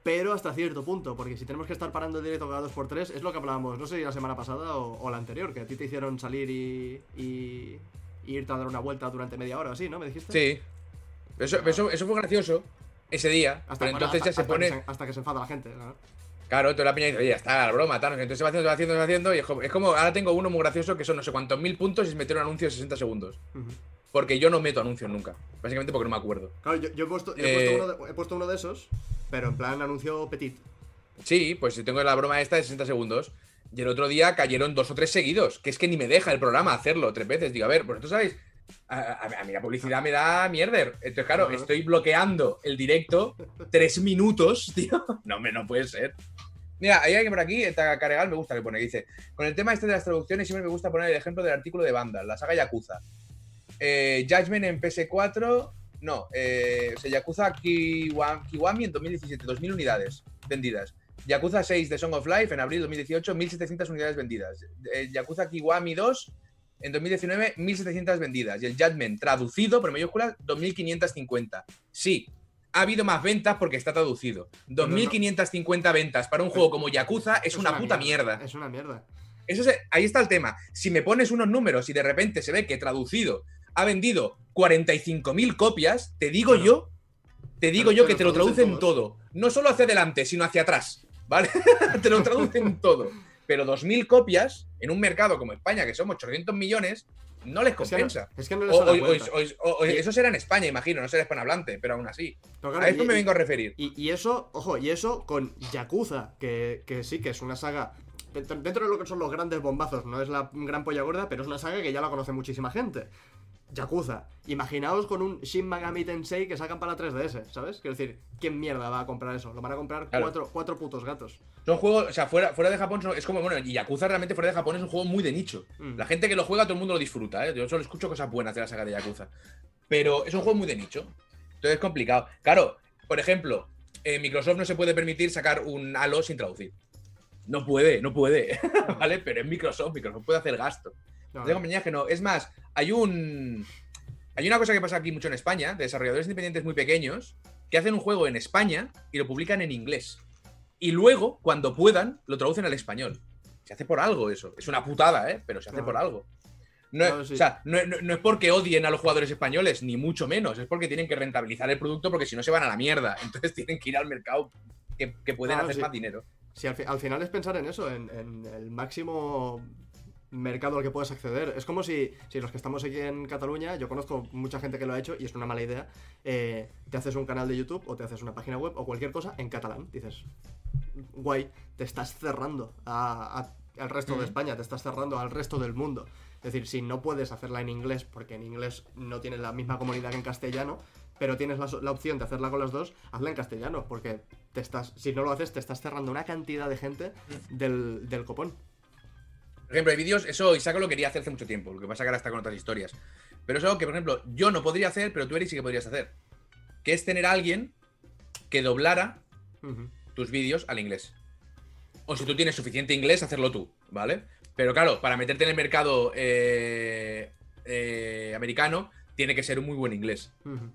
Pero hasta cierto punto, porque si tenemos que estar parando el directo cada 2x3, es lo que hablábamos, no sé si la semana pasada o, o la anterior, que a ti te hicieron salir y, y, y irte a dar una vuelta durante media hora o así, ¿no? ¿Me dijiste? Sí. Eso, eso, eso fue gracioso ese día. Hasta, pero bueno, entonces hasta- ya se hasta pone. Que se, hasta que se enfada la gente. ¿no? Claro, toda la piña dice, oye, ya está, la broma, tal. Entonces se va haciendo, se va haciendo, se va haciendo. Y es como, ahora tengo uno muy gracioso que son no sé cuántos mil puntos y es meter un anuncio de 60 segundos. Porque yo no meto anuncios nunca. Básicamente porque no me acuerdo. Claro, yo, yo he, puesto, yo he, Eh, puesto uno de, he puesto uno de esos, pero en plan anuncio petit. Sí, pues tengo la broma esta de 60 segundos. Y el otro día cayeron dos o tres seguidos. Que es que ni me deja el programa hacerlo tres veces. Digo, a ver, vosotros sabéis. A, a- a mí la publicidad me da mierder. Entonces, claro, estoy bloqueando el directo tres minutos, tío. No, me no puede ser. Mira, hay alguien por aquí, esta Carregal me gusta que pone, que dice, con el tema este de las traducciones siempre me gusta poner el ejemplo del artículo de banda, la saga Yakuza. Eh, Judgment en PS4, no, eh, o sea, Yakuza Kiwa- Kiwami en 2017, 2.000 unidades vendidas. Yakuza 6 de Song of Life en abril 2018, 1.700 unidades vendidas. Eh, Yakuza Kiwami 2 en 2019, 1.700 vendidas. Y el Judgment traducido, por mayúsculas, 2.550. Sí, ha habido más ventas porque está traducido. 2.550 ventas para un juego como Yakuza es, una, puta mierda. Es una mierda. Eso es- ahí está el tema. Si me pones unos números y de repente se ve que traducido ha vendido 45.000 copias, te digo yo, te digo yo que te lo traducen todo. No solo hacia adelante, sino hacia atrás. ¿Vale? te lo traducen todo. Pero 2.000 copias en un mercado como España, que somos 800 millones, no les Es que no, compensa. es que no les O- eso será en España, imagino, no será hispanohablante, pero aún así. Pero claro, A esto y- me vengo a referir. Y, y eso, ojo, y eso con Yakuza, que, que sí, que es una saga. Dentro, dentro de lo que son los grandes bombazos, no es la gran polla gorda, pero es una saga que ya la conoce muchísima gente. Yakuza. Imaginaos con un Shin Megami Tensei que sacan para la 3DS, ¿sabes? Quiero decir, ¿quién mierda va a comprar eso? Lo van a comprar Claro. cuatro, cuatro putos gatos. Son juegos, o sea, fuera, fuera de Japón son- es como, bueno, y Yakuza realmente fuera de Japón es un juego muy de nicho. Mm. La gente que lo juega, todo el mundo lo disfruta, ¿eh? Yo solo escucho cosas buenas de la saga de Yakuza. Pero es un juego muy de nicho. Entonces es complicado. Claro, por ejemplo, eh, Microsoft no se puede permitir sacar un Halo sin traducir. No puede, no puede, ¿vale? Pero es Microsoft, Microsoft puede hacer gasto. No, compañías que no. Es más, hay un. Hay una cosa que pasa aquí mucho en España, de desarrolladores independientes muy pequeños, que hacen un juego en España y lo publican en inglés. Y luego, cuando puedan, lo traducen al español. Se hace por algo eso. Es una putada, ¿eh? Pero se hace Claro. por algo. No, Claro, sí. O sea, no, no- no es porque odien a los jugadores españoles, ni mucho menos. Es porque tienen que rentabilizar el producto porque si no se van a la mierda. Entonces tienen que ir al mercado que, que pueden Claro, hacer sí. más dinero. Si al, fi- al final es pensar en eso, en, en el máximo mercado al que puedes acceder. Es como si, si los que estamos aquí en Cataluña, yo conozco mucha gente que lo ha hecho y es una mala idea, eh, te haces un canal de YouTube o te haces una página web o cualquier cosa en catalán. Dices, guay, te estás cerrando a- a- al resto de Ujú. España, te estás cerrando al resto del mundo. Es decir, si no puedes hacerla en inglés, porque en inglés no tienes la misma comunidad que en castellano, pero tienes la, la opción de hacerla con las dos, hazla en castellano, porque te estás, si no lo haces, te estás cerrando una cantidad de gente del, del copón. Por ejemplo, hay vídeos, eso Isaac lo quería hacer hace mucho tiempo, lo que pasa que ahora está con otras historias. Pero es algo que, por ejemplo, yo no podría hacer, pero tú, Eric, sí que podrías hacer. Que es tener a alguien que doblara tus vídeos al inglés. O si tú tienes suficiente inglés, hacerlo tú, ¿vale? Pero claro, para meterte en el mercado eh, eh, americano, tiene que ser un muy buen inglés.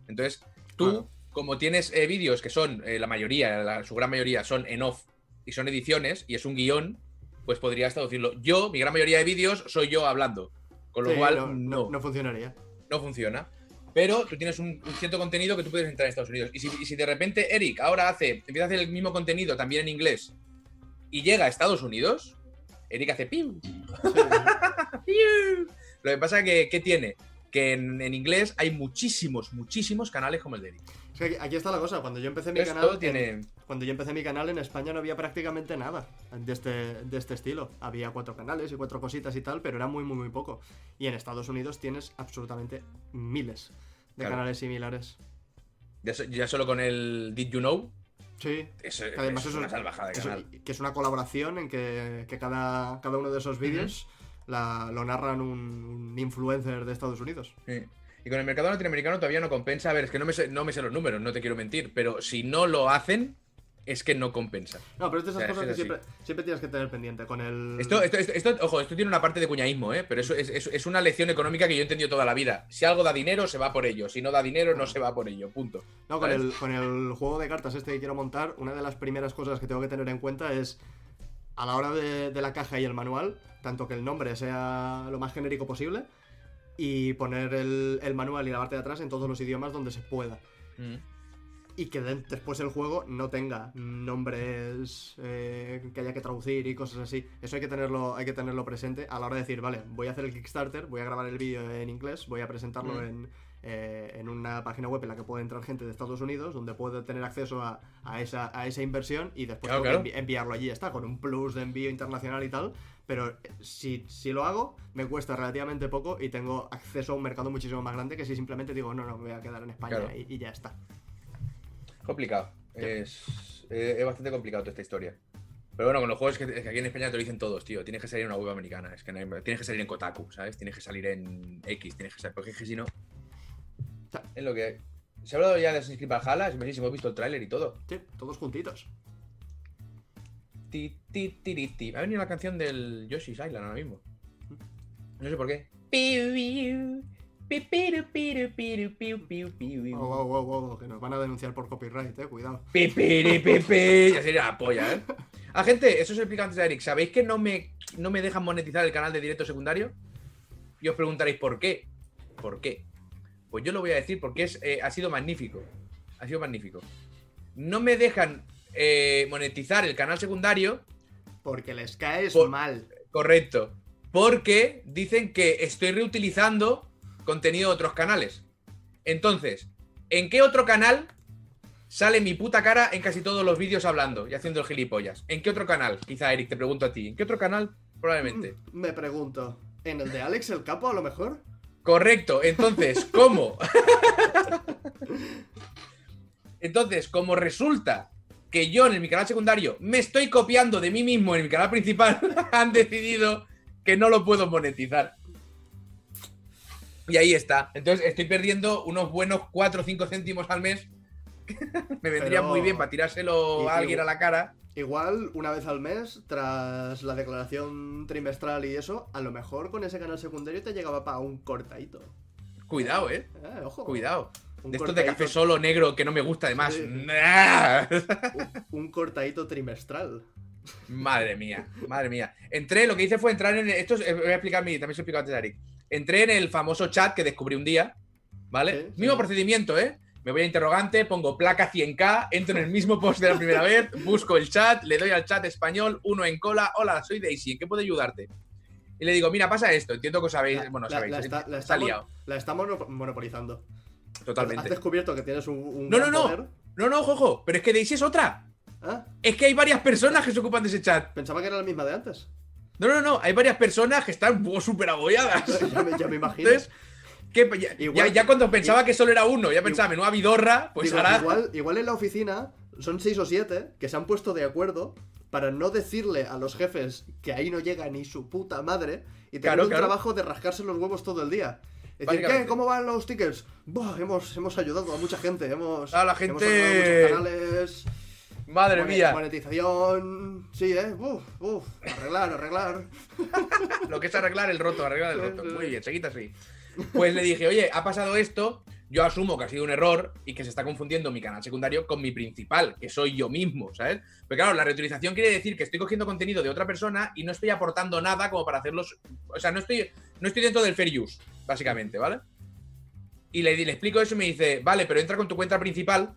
Entonces, tú, Claro. como tienes eh, vídeos que son, la mayoría, la- su gran mayoría son en off y son ediciones y es un guion, pues podrías traducirlo. Yo, mi gran mayoría de vídeos, soy yo hablando. Con lo Sí, cual, no, no, funcionaría. no funciona. Pero tú tienes un, un cierto contenido que tú puedes entrar en Estados Unidos. Y si, y si de repente Eric ahora hace, empieza a hacer el mismo contenido también en inglés y llega a Estados Unidos, Eric hace piu. piu. Lo que pasa que, ¿qué tiene? Que en, en inglés hay muchísimos, muchísimos canales como el de Eric. Es que aquí, aquí está la cosa, cuando yo empecé mi Esto canal. en- tiene- Cuando yo empecé mi canal en España no había prácticamente nada de este, de este estilo. Había cuatro canales y cuatro cositas y tal, pero era muy, muy, muy poco. Y en Estados Unidos tienes absolutamente miles de Claro. canales similares. Ya, so- ya solo con el Did You Know, Sí. eso, que además es eso- una salvajada de eso- canal. que es una colaboración en que, que cada, cada uno de esos vídeos la- lo narran un, un influencer de Estados Unidos. Sí. Y con el mercado latinoamericano todavía no compensa. A ver, es que no me, sé, no me sé los números, no te quiero mentir, pero si no lo hacen, es que no compensa. No, pero es de esas O sea, cosas que es siempre, siempre tienes que tener pendiente. Con el. Esto, esto, esto, esto- ojo, esto tiene una parte de cuñaísmo, ¿eh? Pero eso es, es- es una lección económica que yo he entendido toda la vida. Si algo da dinero, se va por ello. Si no da dinero, no se va por ello. Punto. No, con el, con el juego de cartas este que quiero montar, una de las primeras cosas que tengo que tener en cuenta es a la hora de, de la caja y el manual, tanto que el nombre sea lo más genérico posible y poner el, el manual y la parte de atrás en todos los idiomas donde se pueda. Mm. Y que de- después el juego no tenga nombres eh, que haya que traducir y cosas así. Eso hay que tenerlo, hay que tenerlo presente a la hora de decir, vale, voy a hacer el Kickstarter, voy a grabar el vídeo en inglés, voy a presentarlo Mm. en, eh, en una página web en la que puede entrar gente de Estados Unidos, donde puede tener acceso a, a esa, a esa inversión y después Claro, tengo que claro. envi- enviarlo allí, está, con un plus de envío internacional y tal. Pero eh, si, si lo hago, me cuesta relativamente poco y tengo acceso a un mercado muchísimo más grande que si simplemente digo, no, no, me voy a quedar en España Claro. y, y ya está. Complicado. Es, eh, es bastante complicado toda esta historia. Pero bueno, con los juegos es que, es que aquí en España te lo dicen todos, tío. Tienes que salir en una web americana. Es que no hay- tienes que salir en Kotaku, ¿sabes? Tienes que salir en X, tienes que salir. Porque es que si no. Es lo que. Se ha hablado ya de Assassin's Creed Valhalla, es buenísimo, he visto el tráiler y todo. Sí, todos juntitos. Ti, ti, ti. Ha venido la canción del Yoshi's Island ahora mismo. No sé por qué. Piu. Wow, wow, wow, que nos van a denunciar por copyright, eh, cuidado. Pi, piri, pi, pi. Ya sería la polla, ¿eh? Ah, gente, eso se explica antes a Eric. ¿Sabéis que no me, no me dejan monetizar el canal de directo secundario? Y os preguntaréis por qué. ¿Por qué? Pues yo lo voy a decir porque es, eh, ha sido magnífico. Ha sido magnífico. No me dejan eh, monetizar el canal secundario Porque les caes Por- mal. Correcto. Porque dicen que estoy reutilizando contenido de otros canales. Entonces, ¿en qué otro canal sale mi puta cara en casi todos los vídeos hablando y haciendo el gilipollas? ¿En qué otro canal? Quizá, Eric, te pregunto a ti. ¿En qué otro canal? Probablemente. Mm, Me pregunto, ¿en el de Alex el Capo a lo mejor? Correcto. Entonces, ¿cómo? Entonces, como resulta que yo en mi canal secundario me estoy copiando de mí mismo en mi canal principal, han decidido que no lo puedo monetizar. Y ahí está. Entonces estoy perdiendo unos buenos 4 o 5 céntimos al mes. me vendría Pero- muy bien para tirárselo Y- a alguien y- a la cara. Igual, una vez al mes, tras la declaración trimestral y eso, a lo mejor con ese canal secundario te llegaba para un cortadito. Cuidado, eh. Eh, ojo. Cuidado. Un De estos de café solo negro que no me gusta además. Un, un cortadito trimestral. Madre mía, madre mía. Entré, lo que hice fue entrar en. Esto es- eh, voy a explicar mi. También se lo explico antes a Eric. Entré en el famoso chat que descubrí un día. ¿Vale? Sí, sí. Mismo procedimiento, ¿eh? Me voy a interrogante, pongo placa 100k, entro en el mismo post de la primera vez, busco el chat, le doy al chat español, uno en cola. Hola, soy Daisy, ¿en qué puedo ayudarte? Y le digo, mira, pasa esto, entiendo que os sabéis. La- bueno, la- sabéis, la está, la estamos- la estamos mono- Has descubierto que tienes un, un No, no, no. poder. No, no, jojo, pero es que Daisy es otra. ¿Ah? Es que hay varias personas que se ocupan de ese chat. Pensaba que era la misma de antes. No, no, no, hay varias personas que están súper agobiadas. ya, me, ya me imagino. Entonces, ¿qué? Ya, Igual- ya- ya cuando pensaba que solo era uno, ya pensaba, menuda vidorra, pues Digo, ahora. igual, igual en la oficina son seis o siete que se han puesto de acuerdo para no decirle a los jefes que ahí no llega ni su puta madre y tener Claro, un claro. trabajo de rascarse los huevos todo el día. Es decir, Básicamente. ¿qué? ¿Cómo van los tickets? Buah, hemos, hemos ayudado a mucha gente, hemos, A la gente- ayudado a muchos canales. Madre mía, Monetización. Sí, eh. Uf, uf. Arreglar, arreglar. lo que es arreglar el roto, arreglar el roto. Muy bien, seguid así. Pues le dije, oye, ha pasado esto, yo asumo que ha sido un error y que se está confundiendo mi canal secundario con mi principal, que soy yo mismo, ¿sabes? Pero claro, la reutilización quiere decir que estoy cogiendo contenido de otra persona y no estoy aportando nada como para hacerlos. O sea, no estoy, no estoy dentro del fair use, básicamente, ¿vale? Y le, le explico eso y me dice, vale, pero entra con tu cuenta principal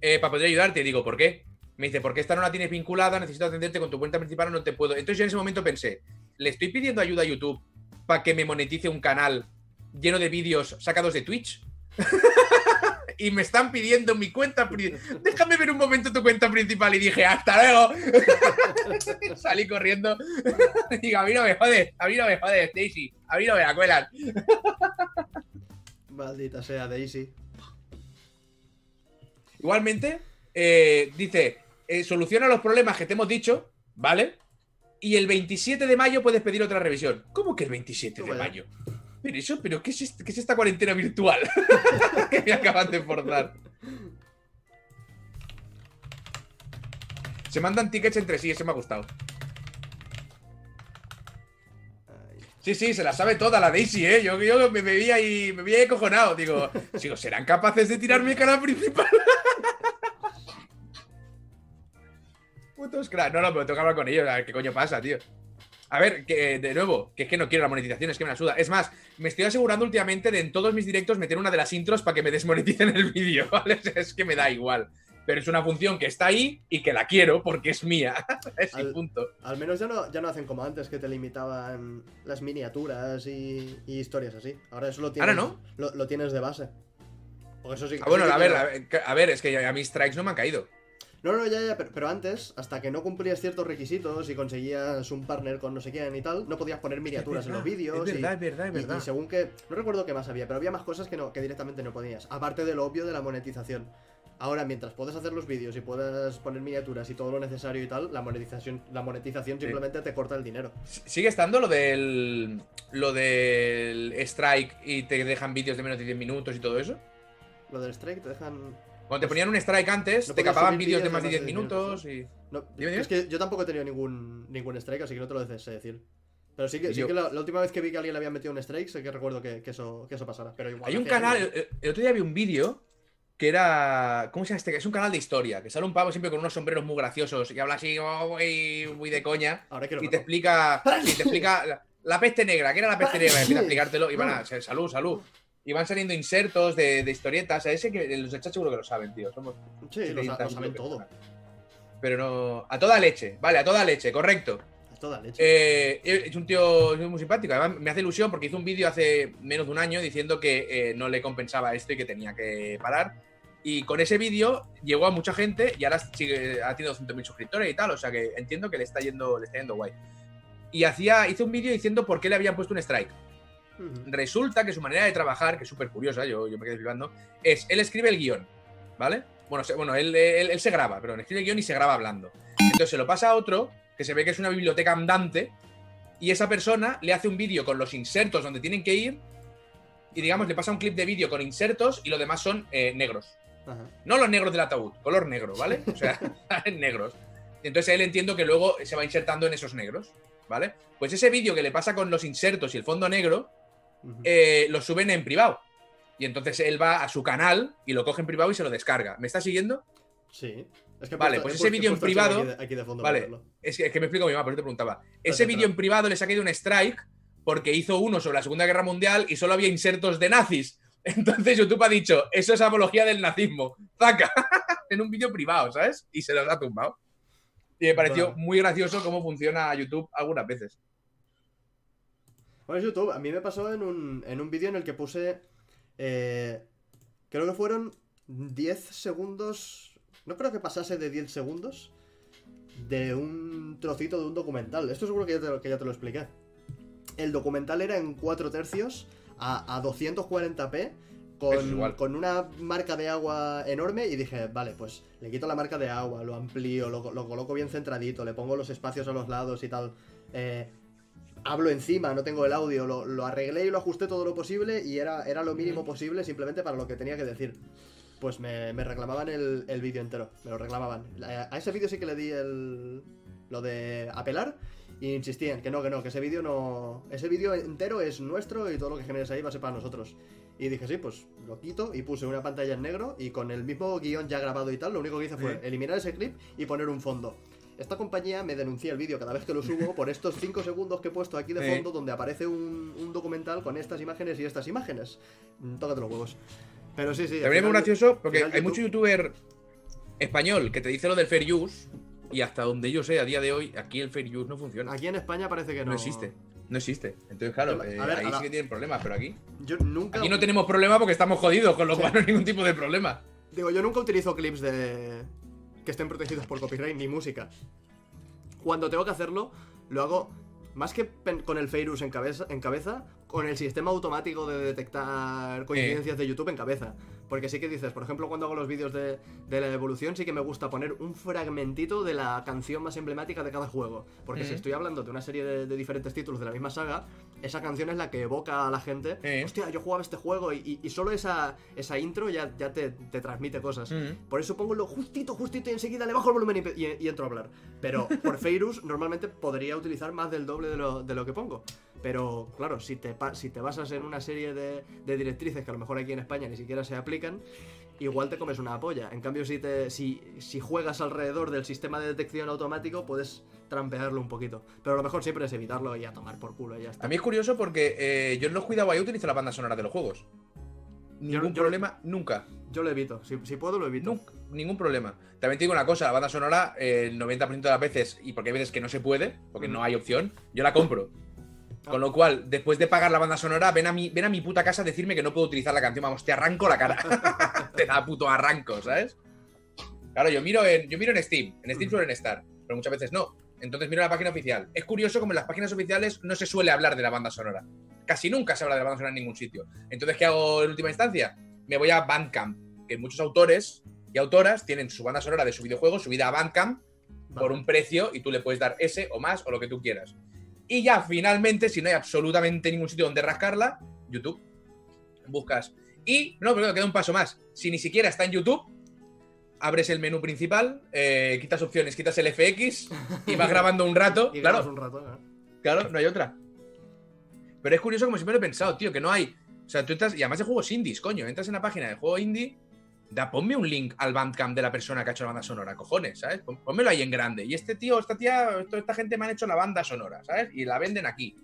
eh, para poder ayudarte. Y digo, ¿por qué? Me dice, porque esta no la tienes vinculada, necesito atenderte con tu cuenta principal, no te puedo. Entonces yo en ese momento pensé, ¿le estoy pidiendo ayuda a YouTube para que me monetice un canal lleno de vídeos sacados de Twitch? y me están pidiendo mi cuenta. Déjame ver un momento tu cuenta principal. Y dije, hasta luego. Salí corriendo. Digo, a mí no me jodes, a mí no me jodes, Stacy. A mí no me la cuelan. Maldita sea, Daisy. Igualmente, eh, dice, eh, soluciona los problemas que te hemos dicho, ¿vale? Y el 27 de mayo puedes pedir otra revisión. ¿Cómo que el 27 de mayo? Pero pero ¿qué es, est- qué es esta cuarentena virtual que me acaban de forzar? Se mandan tickets entre sí, eso me ha gustado. Sí, sí, se la sabe toda la Daisy, ¿eh? Yo, yo me veía ahí, me veía cojonado. Digo, digo, ¿serán capaces de tirarme el canal principal? Putos crack. No, no, pero tengo hablar con ellos. A ver qué coño pasa, tío. A ver, que de nuevo, que es que no quiero la monetización, es que me la suda. Es más, me estoy asegurando últimamente de en todos mis directos meter una de las intros para que me desmoneticen el vídeo, ¿vale? Es que me da igual. Pero es una función que está ahí y que la quiero porque es mía. es Al- punto. Al menos ya no, ya no hacen como antes, que te limitaban las miniaturas y, y historias así. Ahora eso lo tienes, Ahora no. Lo, lo tienes de base. Porque eso sí, Ah, bueno, sí a ver, a ver, a ver, es que a mis strikes no me han caído. No, no, ya, ya, pero, pero antes, hasta que no cumplías ciertos requisitos y conseguías un partner con no sé quién y tal, no podías poner miniaturas en los vídeos. Es verdad, y, es verdad, es y- verdad. y según que. No recuerdo qué más había, pero había más cosas que, no, que directamente no podías. Aparte de lo obvio de la monetización. Ahora, mientras puedes hacer los vídeos y puedes poner miniaturas y todo lo necesario y tal, la monetización, la monetización simplemente te corta el dinero. ¿Sigue estando lo del. lo del strike y te dejan vídeos de menos de 10 minutos y todo eso? Lo del strike te dejan. Cuando te ponían un strike antes, No te capaban vídeos de más de 10 minutos minutos, y. No. Es que yo tampoco he tenido ningún, ningún strike, así que no te lo sé decir. Pero sí que, sí que la, la última vez que vi que alguien le había metido un strike, sé que recuerdo que, que eso, que eso pasara. Pero igual Hay un canal, el, el otro día vi un vídeo que era. ¿Cómo se llama este? Es un canal de historia, que sale un pavo siempre con unos sombreros muy graciosos y habla así, oh, muy, muy de coña. Ahora Y te explica. Y te explica. La, la peste negra, ¿qué era la peste negra? Y empieza a explicártelo y van a. Salud, salud. Y van saliendo insertos de, de historietas. A ese que los chat seguro que lo saben, tío. Somos. Sí, lo, sa- 70 lo saben todo. personas. Pero no. A toda leche, vale, a toda leche, correcto. A toda leche. Eh, es un tío muy simpático. Además, me hace ilusión porque hizo un vídeo hace menos de un año diciendo que eh, no le compensaba esto y que tenía que parar. Y con ese vídeo llegó a mucha gente y ahora sigue, ha tenido 200.000 suscriptores y tal. O sea que entiendo que le está yendo, le está yendo guay. Y hacía, hizo un vídeo diciendo por qué le habían puesto un strike. Resulta que su manera de trabajar, que es súper curiosa, yo, yo me quedé flipando, es él escribe el guion, ¿vale? Bueno, se- bueno él, él- él se graba, pero escribe el guion y se graba hablando. Entonces se lo pasa a otro, que se ve que es una biblioteca andante, y esa persona le hace un vídeo con los insertos donde tienen que ir, y digamos, le pasa un clip de vídeo con insertos y lo demás son eh, negros. Ajá. No los negros del ataúd, color negro, ¿vale? O sea, negros. Entonces él entiendo que luego se va insertando en esos negros, ¿vale? Pues ese vídeo que le pasa con los insertos y el fondo negro, Eh, lo suben en privado. Y entonces él va a su canal y lo coge en privado y se lo descarga. ¿Me está siguiendo? Sí. Es que Vale, puesto- pues ese vídeo en privado- Aquí de, aquí de fondo Vale. Es que, es que me explico mi mamá, por eso te preguntaba. Ese vídeo en privado les ha caído un strike porque hizo uno sobre la Segunda Guerra Mundial y solo había insertos de nazis. Entonces YouTube ha dicho, eso es apología del nazismo. ¡Zaca! en un vídeo privado, ¿sabes? Y se los ha tumbado. Y me pareció muy gracioso cómo funciona YouTube algunas veces. Bueno, es YouTube. A mí me pasó en un, en un vídeo en el que puse. eh, creo que fueron 10 segundos. No creo que pasase de 10 segundos. De un trocito de un documental. Esto seguro que ya te, lo- que ya te lo expliqué. El documental era en 4 tercios a, a 240p. Eso es Con, con una marca de agua enorme y dije, vale, pues le quito la marca de agua, lo amplío, lo, lo coloco bien centradito, le pongo los espacios a los lados y tal. Eh, hablo encima, no tengo el audio, lo, lo arreglé y lo ajusté todo lo posible y era, era lo mínimo posible simplemente para lo que tenía que decir. Pues me, me reclamaban el, el vídeo entero, me lo reclamaban. A, a ese vídeo sí que le di el, lo de apelar y insistían que no, que no, que ese vídeo no... Ese vídeo entero es nuestro y todo lo que generes ahí va a ser para nosotros. Y dije, sí, pues lo quito y puse una pantalla en negro y con el mismo guion ya grabado y tal, lo único que hice fue eliminar ese clip y poner un fondo. Esta compañía me denuncia el vídeo cada vez que lo subo por estos 5 segundos que he puesto aquí de fondo donde aparece un, un documental con estas imágenes y estas imágenes. Mm, Tócate los huevos. Pero sí, sí. También es muy gracioso porque hay YouTube- mucho youtuber. español que te dice lo del fair use y hasta donde yo sé a día de hoy, aquí el fair use no funciona. Aquí en España parece que no. no existe. No existe. Entonces, claro, eh, ver, ahí sí que tienen problemas, pero aquí. Yo nunca. Aquí no tenemos problema porque estamos jodidos, con lo cual no hay ningún tipo de problema. Digo, yo nunca utilizo clips de. Que estén protegidos por copyright ni música. Cuando tengo que hacerlo, lo hago más que con el Fairus en cabeza, en cabeza, con el sistema automático de detectar coincidencias de YouTube en cabeza. Porque sí que dices, por ejemplo, cuando hago los vídeos de, de la evolución, sí que me gusta poner un fragmentito de la canción más emblemática de cada juego. Porque si estoy hablando de una serie de, de diferentes títulos de la misma saga, esa canción es la que evoca a la gente. Sí. Hostia, yo jugaba este juego y, y- y solo esa, esa intro ya, ya te, te transmite cosas. Mm. Por eso pongo lo justito, justito y enseguida le bajo el volumen y- y entro a hablar. Pero por Feirus normalmente podría utilizar más del doble de lo, de lo que pongo. Pero claro, si te, si te basas en una serie de, de directrices que a lo mejor aquí en España ni siquiera se aplican, igual te comes una polla. En cambio, si, te, si, si juegas alrededor del sistema de detección automático, puedes trampearlo un poquito. Pero lo mejor siempre es evitarlo y a tomar por culo y ya está. A mí es curioso porque eh, yo en los cuidado ahí utilizo la banda sonora de los juegos. Ningún yo- problema, nunca. Yo lo evito. Si, si puedo, lo evito. Nunca, ningún problema. También te digo una cosa, la banda sonora, eh, el 90% de las veces, y porque hay veces que no se puede, porque Mm. no hay opción, yo la compro. Con lo cual, después de pagar la banda sonora, ven a mi, ven a mi puta casa a decirme que no puedo utilizar la canción. Vamos, te arranco la cara. te da puto arranco, ¿sabes? Claro, yo miro en, yo miro en Steam. En Steam suelen estar, pero muchas veces no. Entonces miro la página oficial. Es curioso como en las páginas oficiales no se suele hablar de la banda sonora. Casi nunca se habla de la banda sonora en ningún sitio. Entonces, ¿qué hago en última instancia? Me voy a Bandcamp, que muchos autores y autoras tienen su banda sonora de su videojuego subida a Bandcamp por Vale. un precio y tú le puedes dar ese o más o lo que tú quieras. Y ya finalmente, si no hay absolutamente ningún sitio donde rascarla, YouTube. Buscas. Y, no, pero queda un paso más. Si ni siquiera está en YouTube, abres el menú principal, eh, quitas opciones, quitas el FX y vas grabando un rato. Y claro, un rato, ¿eh? Claro, no hay otra. Pero es curioso como siempre lo he pensado, tío, que no hay. O sea, tú estás. Y además de juegos indies, coño. Entras en la página de juego indie. Da, ponme un link al Bandcamp de la persona que ha hecho la banda sonora, cojones, ¿sabes? Pónmelo ahí en grande. Y este tío, esta tía, esta gente me han hecho la banda sonora, ¿sabes? Y la venden aquí.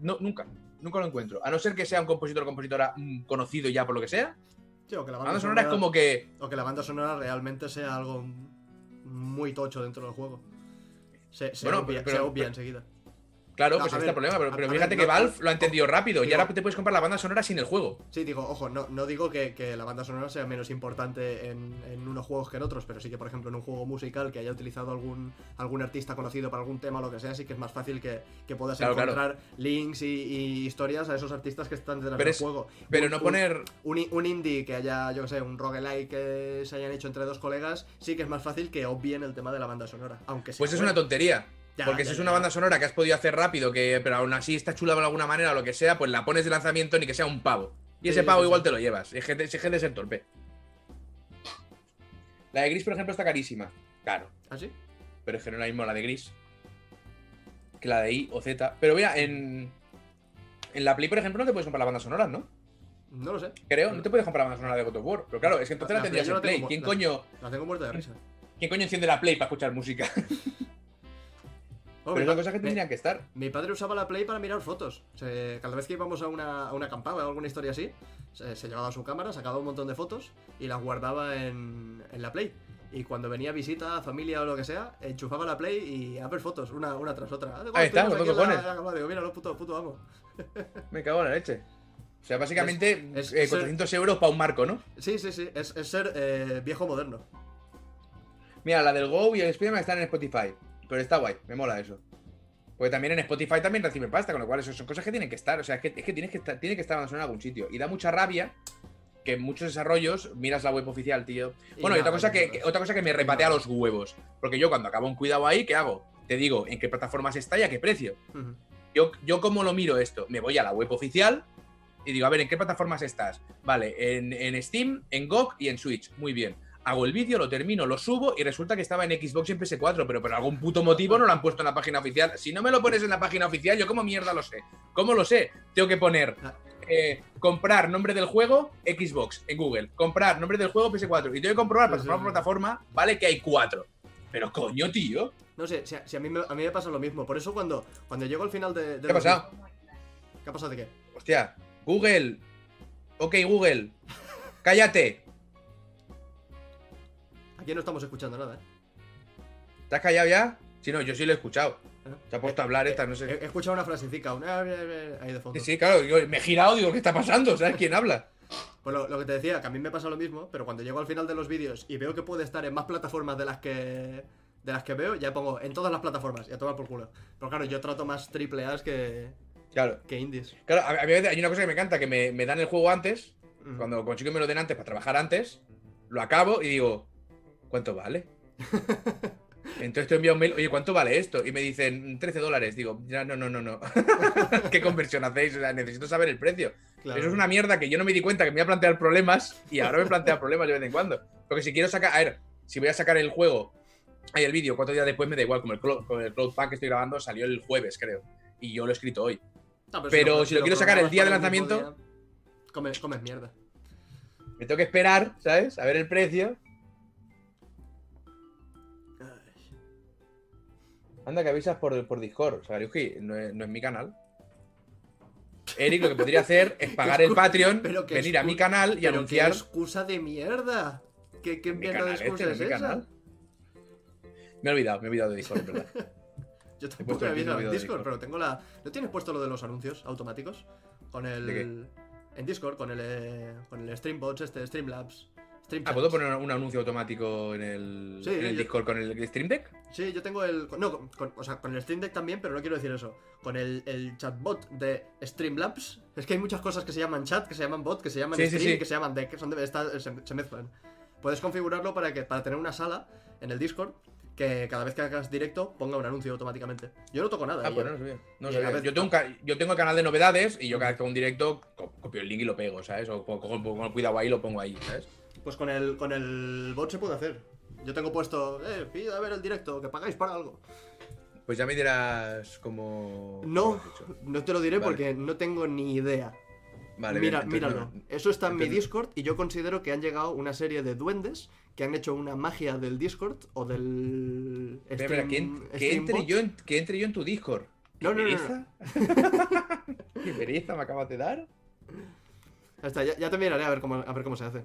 No, nunca. Nunca lo encuentro. A no ser que sea un compositor o compositora mm, conocido ya por lo que sea. Sí, o que la La banda sonora es como que. O que la banda sonora realmente sea algo muy tocho dentro del juego. Se, se Bueno, obvia, pero- se obvia pero- enseguida. Claro, No, pues ahí está el problema. Pero, fíjate ver, que Valve lo ha entendido rápido. y ahora te puedes comprar la banda sonora sin el juego. Sí, digo, ojo, no, no digo que, que la banda sonora sea menos importante en, en unos juegos que en otros, pero sí que, por ejemplo, en un juego musical que haya utilizado algún, algún artista conocido para algún tema o lo que sea, sí que es más fácil que, que puedas Claro, claro. encontrar links y, y historias a esos artistas que están detrás del juego. Pero Un- no poner. un, un indie que haya, yo que sé, un roguelike que se hayan hecho entre dos colegas, sí que es más fácil que obvien el tema de la banda sonora. Aunque sea Pues es buena. una tontería. Ya, porque ya, si es una banda sonora que has podido hacer rápido, que pero aún así está chula de alguna manera o lo que sea, pues la pones de lanzamiento ni que sea un pavo. Y Sí, ese pavo igual te lo llevas. Es gente, es gente de ser torpe. La de Gris, por ejemplo, está carísima. Claro. ¿Ah, sí? Pero es que no es la misma la de Gris que la de I o Z. Pero mira, en, en la Play, por ejemplo, no te puedes comprar la banda sonora, ¿no? No lo sé. Creo, no te puedes comprar la banda sonora de God of War. Pero claro, es que entonces La la tendrías en Play. ¿Quién la- coño, La tengo muerta de risa. ¿Quién coño enciende la Play para escuchar música? Oh, Pero mi, son pa- cosas que tendrían que estar. mi padre usaba la Play para mirar fotos. Se- cada vez que íbamos a una, a una acampada o alguna historia así, se, se llevaba su cámara, sacaba un montón de fotos y las guardaba en, en la Play. Y cuando venía visita, familia o lo que sea, enchufaba la Play y a ver fotos, una, una tras otra. Ah, Ahí en la- cojones. la. Digo, mira, lo puto, puto amo. Me cago en la leche. O sea, básicamente Es- eh, es- 400 euros para un marco, ¿no? Sí, sí, sí, es, es ser eh, viejo moderno. Mira, la del Go y el Spiderman están en Spotify. Pero está guay, me mola eso. Porque también en Spotify también reciben pasta, con lo cual eso son cosas que tienen que estar. O sea, es que, es que tienes que estar, tiene que estar en algún sitio. Y da mucha rabia que en muchos desarrollos miras la web oficial, tío. Bueno, y otra cosa que, otra cosa que me repatea los huevos. Porque yo cuando acabo un cuidado ahí, ¿qué hago? Te digo en qué plataformas está y a qué precio. Yo, yo cómo lo miro esto, me voy a la web oficial y digo, a ver, ¿en qué plataformas estás? Vale, en, en Steam, en GOG y en Switch. Muy bien. Hago el vídeo, lo termino, lo subo y resulta que estaba en Xbox y en PS4, pero por algún puto motivo no lo han puesto en la página oficial. Si no me lo pones en la página oficial, yo como mierda lo sé. ¿Cómo lo sé? Tengo que poner Ah. eh, comprar nombre del juego Xbox en Google, comprar nombre del juego PS4 y tengo que comprobar Sí, sí, plataforma por sí. plataforma, vale que hay cuatro. Pero coño, tío. No sé, si, a, si a mí me, a mí me pasa lo mismo. Por eso cuando, cuando llego al final de... de ¿Qué ha pasado? ¿Qué ha pasado de qué? Hostia, Google. Ok, Google. Cállate. Aquí no estamos escuchando nada, ¿eh? ¿Te has callado ya? Sí, no, yo sí lo he escuchado. ¿Eh? Se ha puesto a hablar esta, no sé. he escuchado una frasecica, una ahí de fondo. Sí, sí, claro, yo me he girado, digo, ¿qué está pasando? ¿Sabes quién habla? Pues lo, lo que te decía, que a mí me pasa lo mismo, pero cuando llego al final de los vídeos y veo que puede estar en más plataformas de las que de las que veo, ya pongo en todas las plataformas, ya toma por culo. Pero claro, yo trato más triple A's que, Claro. que indies. Claro, a a mí hay una cosa que me encanta, que me, me dan el juego antes, Mm. cuando consigo que me lo den antes para trabajar antes, lo acabo y digo, ¿cuánto vale? Entonces te envío un mail, oye, ¿cuánto vale esto? Y me dicen 13 dólares. Digo, ya no, no, no, no. ¿Qué conversión hacéis? O sea, necesito saber el precio. Claro. Eso es una mierda que yo no me di cuenta que me iba a plantear problemas y ahora me plantea problemas de vez en cuando. Porque si quiero sacar, a ver, si voy a sacar el juego, ahí el vídeo, cuatro días después me da igual, como el, cloud, como el Cloud Pack que estoy grabando salió el jueves, creo. Y yo lo he escrito hoy. Pero si lo quiero sacar el día de lanzamiento- día, Comes, comes mierda. Me tengo que esperar, ¿sabes? A ver el precio. Anda, que avisas por, por Discord. O sea, Ryuji, no es, no es mi canal. Eric lo que podría hacer es pagar el Patreon, pero venir a mi canal y Pero anunciar. qué excusa de mierda. ¿Qué, qué Mi mierda de este, excusa no es mi esa? canal. Me he olvidado, me he olvidado de Discord, es verdad. Yo tampoco he en de Discord, Discord. pero tengo la. ¿No tienes puesto lo de los anuncios automáticos? Con el. ¿De qué? En Discord, con el. eh, Con el Streambots, este, Streamlabs. Stream Ah, ¿puedo poner un anuncio automático en el, Sí, en el yo- Discord con el Stream Deck? Sí, yo tengo el. No, con, con- o sea, con el Stream Deck también, pero no quiero decir eso. Con el, el chatbot de Streamlabs. Es que hay muchas cosas que se llaman chat, que se llaman bot, que se llaman Sí, stream, sí. que se llaman deck, que son de, está- se, se mezclan. Puedes configurarlo para que para tener una sala en el Discord que cada vez que hagas directo ponga un anuncio automáticamente. Yo no toco nada. Ah, pues no sabía. Sabía. Yo, tengo un ca- yo tengo el canal de novedades y yo cada vez que hago un directo co- copio el link y lo pego, ¿sabes? O co- cojo pongo el cuidado ahí y lo pongo ahí, ¿sabes? Pues con el, con el bot se puede hacer. Yo tengo puesto, eh, pid a ver el directo, que pagáis para algo. Pues ya me dirás cómo. No, cómo no te lo diré Vale. porque no tengo ni idea. Vale, Mira, bien, míralo. no- Eso está en mi Discord y yo considero que han llegado una serie de duendes que han hecho una magia del Discord o del. Espera, espera, que, Stream- en- que Stream entre yo en, que entre yo en tu Discord. No, no, no, no. ¿Pereza? ¿Qué pereza me acabas de dar? Ya está, ya, ya te miraré a ver cómo, a ver cómo se hace.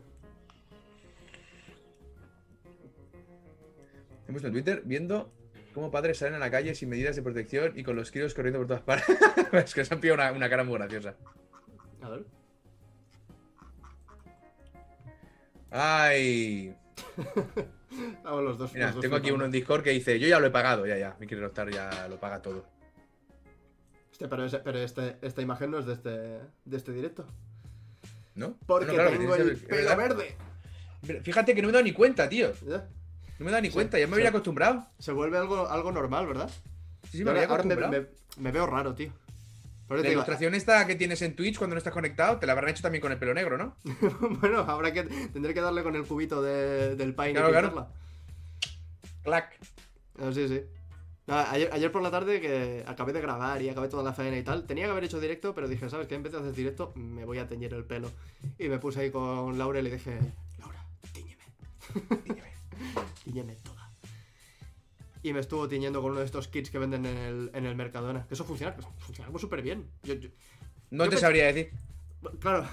He puesto en Twitter viendo cómo padres salen a la calle sin medidas de protección y con los críos corriendo por todas partes. es que se han pillado una, una cara muy graciosa. A ver. Ay. Vamos los dos. Mira, los dos tengo aquí uno en Discord que dice, yo ya lo he pagado, ya, ya. Mi quiere estar ya lo paga todo. Hostia, pero, ese- pero este, esta imagen no es de este, de este directo. ¿No? Porque No, no, claro, que tengo el pelo verde. Fíjate que no me he dado ni cuenta, tío. Ya. No me dado ni Sí, cuenta, ya me había acostumbrado. Se vuelve algo, algo normal, ¿verdad? Sí, sí, me había ahora ahora me, acostumbrado. me- me veo raro, tío. La te digo, ilustración esta que tienes en Twitch cuando no estás conectado, te la habrán hecho también con el pelo negro, ¿no? bueno, habrá que tendré que darle con el cubito de- del Pine Claro, y claro. Clac. Ah, sí, sí. Nada, ayer, ayer por la tarde que acabé de grabar y acabé toda la faena y tal, tenía que haber hecho directo, pero dije, ¿sabes qué? En vez de hacer directo, me voy a teñir el pelo. Y me puse ahí con Laura y le dije, Laura, tiñeme. Dígame. Tiñeme toda. Y me estuvo tiñendo con uno de estos kits que venden en el, en el Mercadona. Que eso funciona, funciona súper bien. Yo, yo- No Yo te sabría decir. claro,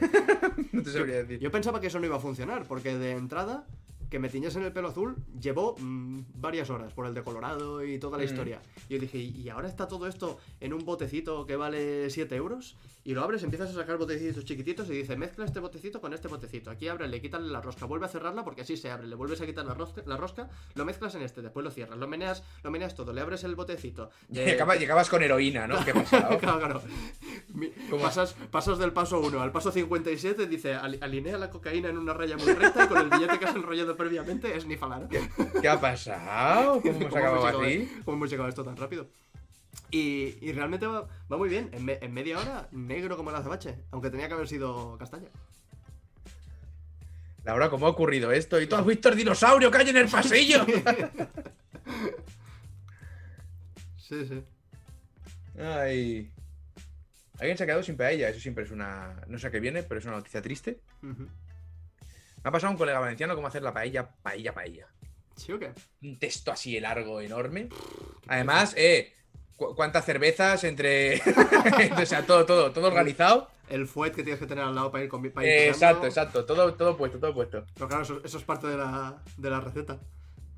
No te sabría decir. Yo pensaba que eso no iba a funcionar, porque de entrada, que me tiñesen el pelo azul llevó mm, varias horas por el decolorado y toda la Mm. historia. Y yo dije, ¿y ahora está todo esto en un botecito que vale 7 euros? Y lo abres, empiezas a sacar botecitos chiquititos y dice, mezcla este botecito con este botecito. Aquí abre, le quítale la rosca, vuelve a cerrarla porque así se abre, le vuelves a quitar la rosca, la rosca lo mezclas en este, después lo cierras, lo meneas, lo meneas todo, le abres el botecito. Y acabas con heroína, ¿no? ¿Qué claro, claro. Pasas, pasas del paso 1 al paso 57, dice, "Ali- alinea la cocaína en una raya muy recta con el billete que has enrollado previamente es nifalar. ¿Qué ha pasado? ¿Cómo hemos ¿Cómo acabado llegado así? ¿Cómo hemos llegado a esto tan rápido? Y, y realmente va, va muy bien. En, me- en media hora, negro como el azabache. Aunque tenía que haber sido castaña. Laura, ¿cómo ha ocurrido esto? ¿Y tú has visto el dinosaurio que hay en el pasillo? Sí, sí. Ay. Alguien se ha quedado sin paella. Eso siempre es una. No sé a qué viene, pero es una noticia triste. Me ha pasado un colega valenciano cómo hacer la paella, paella, paella. ¿Sí o qué? Un texto así largo, enorme. Además, eh. Cu- ¿Cuántas cervezas entre. o sea, todo, todo, todo organizado. el fuet que tienes que tener al lado para ir, comi- para ir Eh, exacto, exacto. Todo, todo puesto, todo puesto. Pero claro, eso, eso es parte de la, de la receta.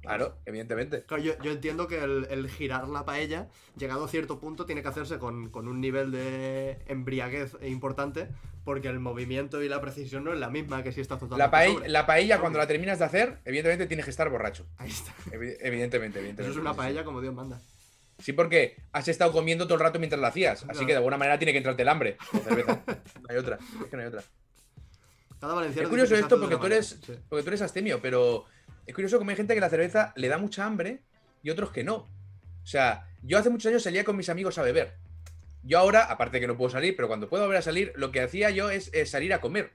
Claro, evidentemente. Claro, yo, yo entiendo que el, el girar la paella, llegado a cierto punto, tiene que hacerse con, con un nivel de embriaguez importante, porque el movimiento y la precisión no es la misma que si estás totalmente La, paella, sobre. la paella, cuando la terminas de hacer, evidentemente tienes que estar borracho. Ahí está. Evi- Evidentemente, evidentemente. Eso es una paella como Dios manda. Sí, porque has estado comiendo todo el rato mientras la hacías. Así Claro. que de alguna manera tiene que entrarte el hambre. Cerveza. No hay otra. Es que no hay otra. Cada Es curioso esto porque tú eres, sí. porque tú eres astemio, pero es curioso como hay gente que la cerveza le da mucha hambre y otros que no. O sea, yo hace muchos años salía con mis amigos a beber. Yo ahora, aparte que no puedo salir, pero cuando puedo volver a salir, lo que hacía yo es, salir a comer.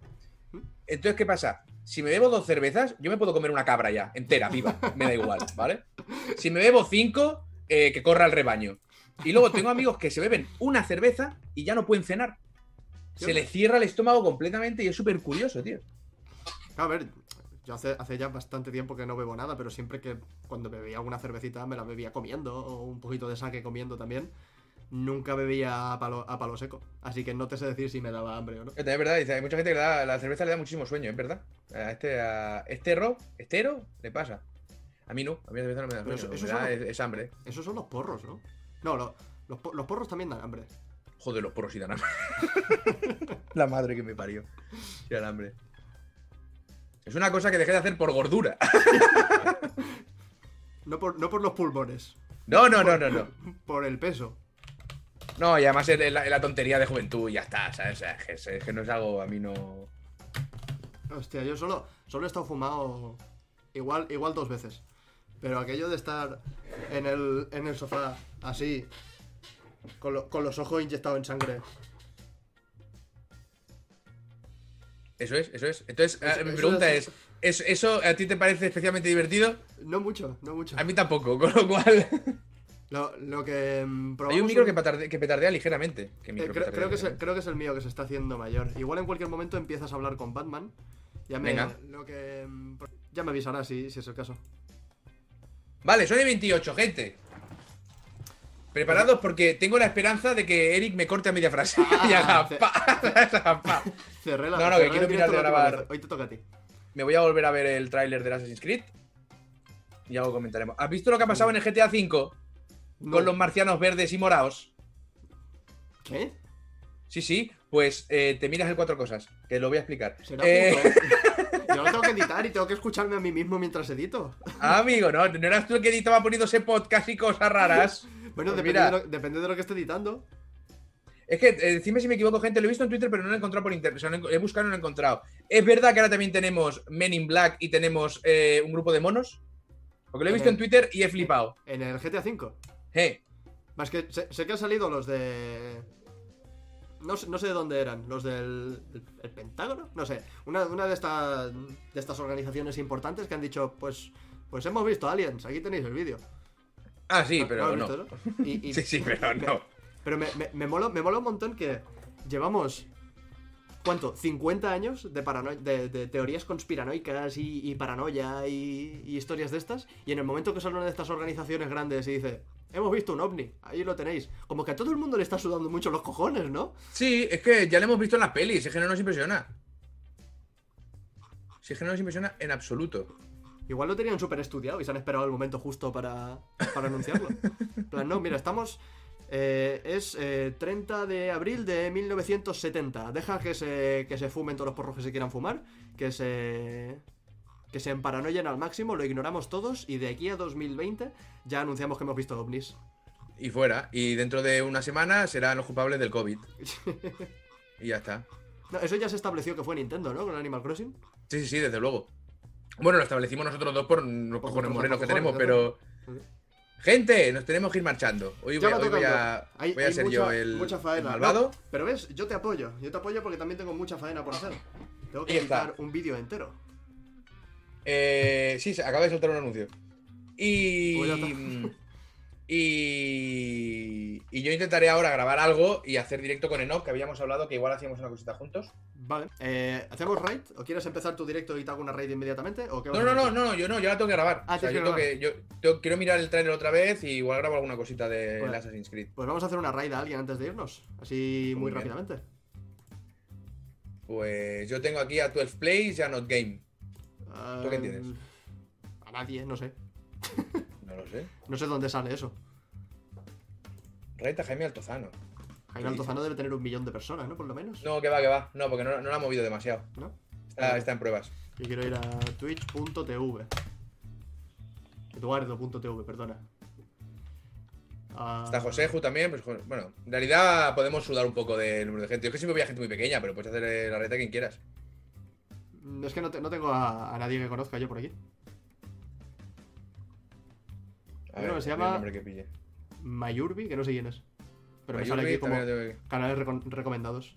Entonces, ¿qué pasa? Si me bebo dos cervezas, yo me puedo comer una cabra ya, entera, viva. Me da igual, ¿vale? Si me bebo cinco, eh, que corra el rebaño. Y luego tengo amigos que se beben una cerveza y ya no pueden cenar. Se les cierra el estómago completamente y es súper curioso, tío. A ver, yo hace, hace ya bastante tiempo que no bebo nada, pero siempre que cuando bebía alguna cervecita me la bebía comiendo, o un poquito de saque comiendo también. Nunca bebía a palo, a palo seco. Así que no te sé decir si me daba hambre o no. Es verdad, dice, hay mucha gente que le da, la cerveza le da muchísimo sueño, es verdad. A este, a este ro, estero, le pasa. A mí no, a mí la cerveza no me da Pero sueño, eso- me da solo- es, es hambre. Esos son los porros, ¿no? No, lo- los, los porros también dan hambre. Joder, los porros y dan hambre. la madre que me parió. Sí, dan hambre. Es una cosa que dejé de hacer por gordura. No por, no por los pulmones, No, no, no, no, no. por el peso. No, y además es la, es la tontería de juventud y ya está, ¿sabes? O sea, es que, es- es que no es algo, a mí no... Hostia, yo solo, solo he estado fumado igual, igual dos veces. Pero aquello de estar en el, en el sofá, así, con, lo- con los ojos inyectados en sangre. Eso es, eso es. Entonces, Eso- eh, mi pregunta es- es, ¿es, ¿eso a ti te parece especialmente divertido? No mucho, no mucho. A mí tampoco, con lo cual... Lo, lo que mm, Hay un micro que, petarde- que petardea ligeramente. ¿Qué Eh, creo, petardea creo que es, creo que es el mío que se está haciendo mayor. Igual en cualquier momento empiezas a hablar con Batman. Ya me, Venga. lo que, mm, ya me avisará si, si es el caso. Vale, Sony 28, gente. Preparados porque tengo la esperanza de que Eric me corte a media frase. Ah, y haga pa. Cerré la No, no, que quiero mirar de grabar. Hoy te toca a ti. Me voy a volver a ver el tráiler del Assassin's Creed. Y algo comentaremos. ¿Has visto lo que ha pasado en el GTA V No. con los marcianos verdes y morados? ¿Qué? Sí, sí. Pues eh, te miras el cuatro cosas, que lo voy a explicar. ¿Será Eh, punto? Yo lo tengo que editar y tengo que escucharme a mí mismo mientras edito. amigo, ¿no? ¿No eras tú el que editaba poniéndose podcast y cosas raras? Bueno, Pues depende, mira. de lo, depende de lo que esté editando. Es que, eh, decime si me equivoco, gente, lo he visto en Twitter, pero no lo he encontrado por internet. O sea, no he he buscado y no lo he encontrado. ¿Es verdad que ahora también tenemos Men in Black y tenemos eh, un grupo de monos? Porque lo he visto en. Twitter y he flipado. En el GTA V. Eh, Más que sé, sé que han salido los de. No sé, no sé de dónde eran. Los del. El, el Pentágono? No sé. Una, una de, estas de estas organizaciones importantes que han dicho: Pues. Pues hemos visto aliens, aquí tenéis el vídeo. Ah, sí, ¿No- pero no. visto, no? Y- y- Sí, sí, pero me- no. Pero me, me, me mola, me mola un montón que llevamos. ¿Cuánto? 50 años de, parano- de, de teorías conspiranoicas y, y paranoia y, y historias de estas. Y en el momento que sale una de estas organizaciones grandes y dice: Hemos visto un ovni, ahí lo tenéis. Como que a todo el mundo le está sudando mucho los cojones, ¿no? Sí, es que ya lo hemos visto en las pelis, es que no nos impresiona. Si es que no nos impresiona en absoluto. Igual lo tenían súper estudiado y se han esperado el momento justo para, para anunciarlo. En plan, no, mira, estamos. eh, es eh, 30 de abril de 1970. Deja que se, que se fumen todos los porros que se quieran fumar. Que se. Que se emparanoien al máximo, lo ignoramos todos. Y de aquí a 2020 ya anunciamos que hemos visto ovnis. Y fuera. Y dentro de una semana serán los culpables del COVID. Y ya está. No, eso ya se estableció que fue Nintendo, ¿no? Con Animal Crossing. Sí, sí, sí, desde luego. Bueno, lo establecimos nosotros dos por los cojones morenos que tenemos, pero. Gente, nos tenemos que ir marchando. Hoy voy, hoy a, Hay- voy a hay ser mucha- yo el, mucha el malvado. No, pero ves, yo te apoyo. Yo te apoyo porque también tengo mucha faena por hacer. Tengo que editar un vídeo entero. Eh, sí, acaba de soltar un anuncio. Y. Pues y. Y yo intentaré ahora grabar algo y hacer directo con Enoch, que habíamos hablado que igual hacíamos una cosita juntos. Vale. Eh, ¿Hacemos raid? ¿O quieres empezar tu directo y te hago una raid inmediatamente? ¿O qué No, no, no, no, no, yo no, yo la tengo que grabar. Ah, o sea, tienes yo, que tengo que, yo tengo- quiero mirar el trailer otra vez y igual grabo alguna cosita de Bueno. Assassin's Creed. Pues vamos a hacer una raid a alguien antes de irnos. Así muy, Muy rápidamente. Pues yo tengo aquí a 12 Plays y a Not Game. ¿Tú qué tienes? A nadie, no sé. No lo sé. No sé dónde sale eso. Reta Jaime Altozano. Jaime Altozano debe tener un millón de personas, ¿no? Por lo menos. No, que va, que va. No, porque no, no lo ha movido demasiado. ¿No? Está, está en pruebas. Yo quiero ir a twitch.tv. Eduardo.tv, perdona. Ah, Está Joseju también. Pues, bueno, en realidad podemos sudar un poco del número de gente. Yo es que siempre voy a gente muy pequeña, pero puedes hacer la reta quien quieras. Es que no, te- no tengo a, a nadie que conozca yo por aquí. A que se llama- el que pille. Mayurbi, que no sé quién es. Pero me sale aquí como canales recom- recomendados.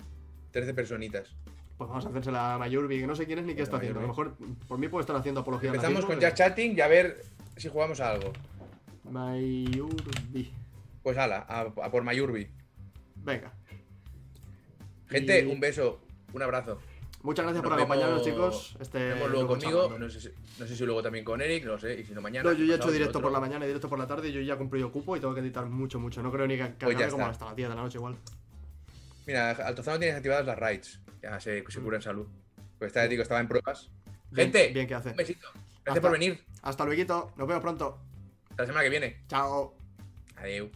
13 personitas. Pues vamos a hacérsela a Mayurbi, que no sé quién es ni qué está haciendo. A lo mejor por mí puede estar haciendo apología Empezamos nazismo, con pero- Just Chatting y a ver si jugamos a algo. Mayurbi. Pues ala, a, a por Mayurbi. Venga. Gente, Y- un beso, un abrazo. Muchas gracias Nos por acompañarnos, chicos. Este Nos vemos luego conmigo. No sé, si, no sé si luego también con Eric, no sé. Y si no mañana. No, yo ya he hecho pasado, directo por la mañana y directo por la tarde. y Yo ya he cumplido cupo y tengo que editar mucho, mucho. No creo ni que, Pues acabe como hasta las 10 de la noche igual. Mira, Altozano tiene activadas las raids. Ya se, se cura en salud. Pues está, digo, estaba en pruebas. Bien- Gente, bien que hace. un besito. Gracias Hasta- por venir. Hasta luego, nos vemos pronto. Hasta la semana que viene. Chao. Adiós.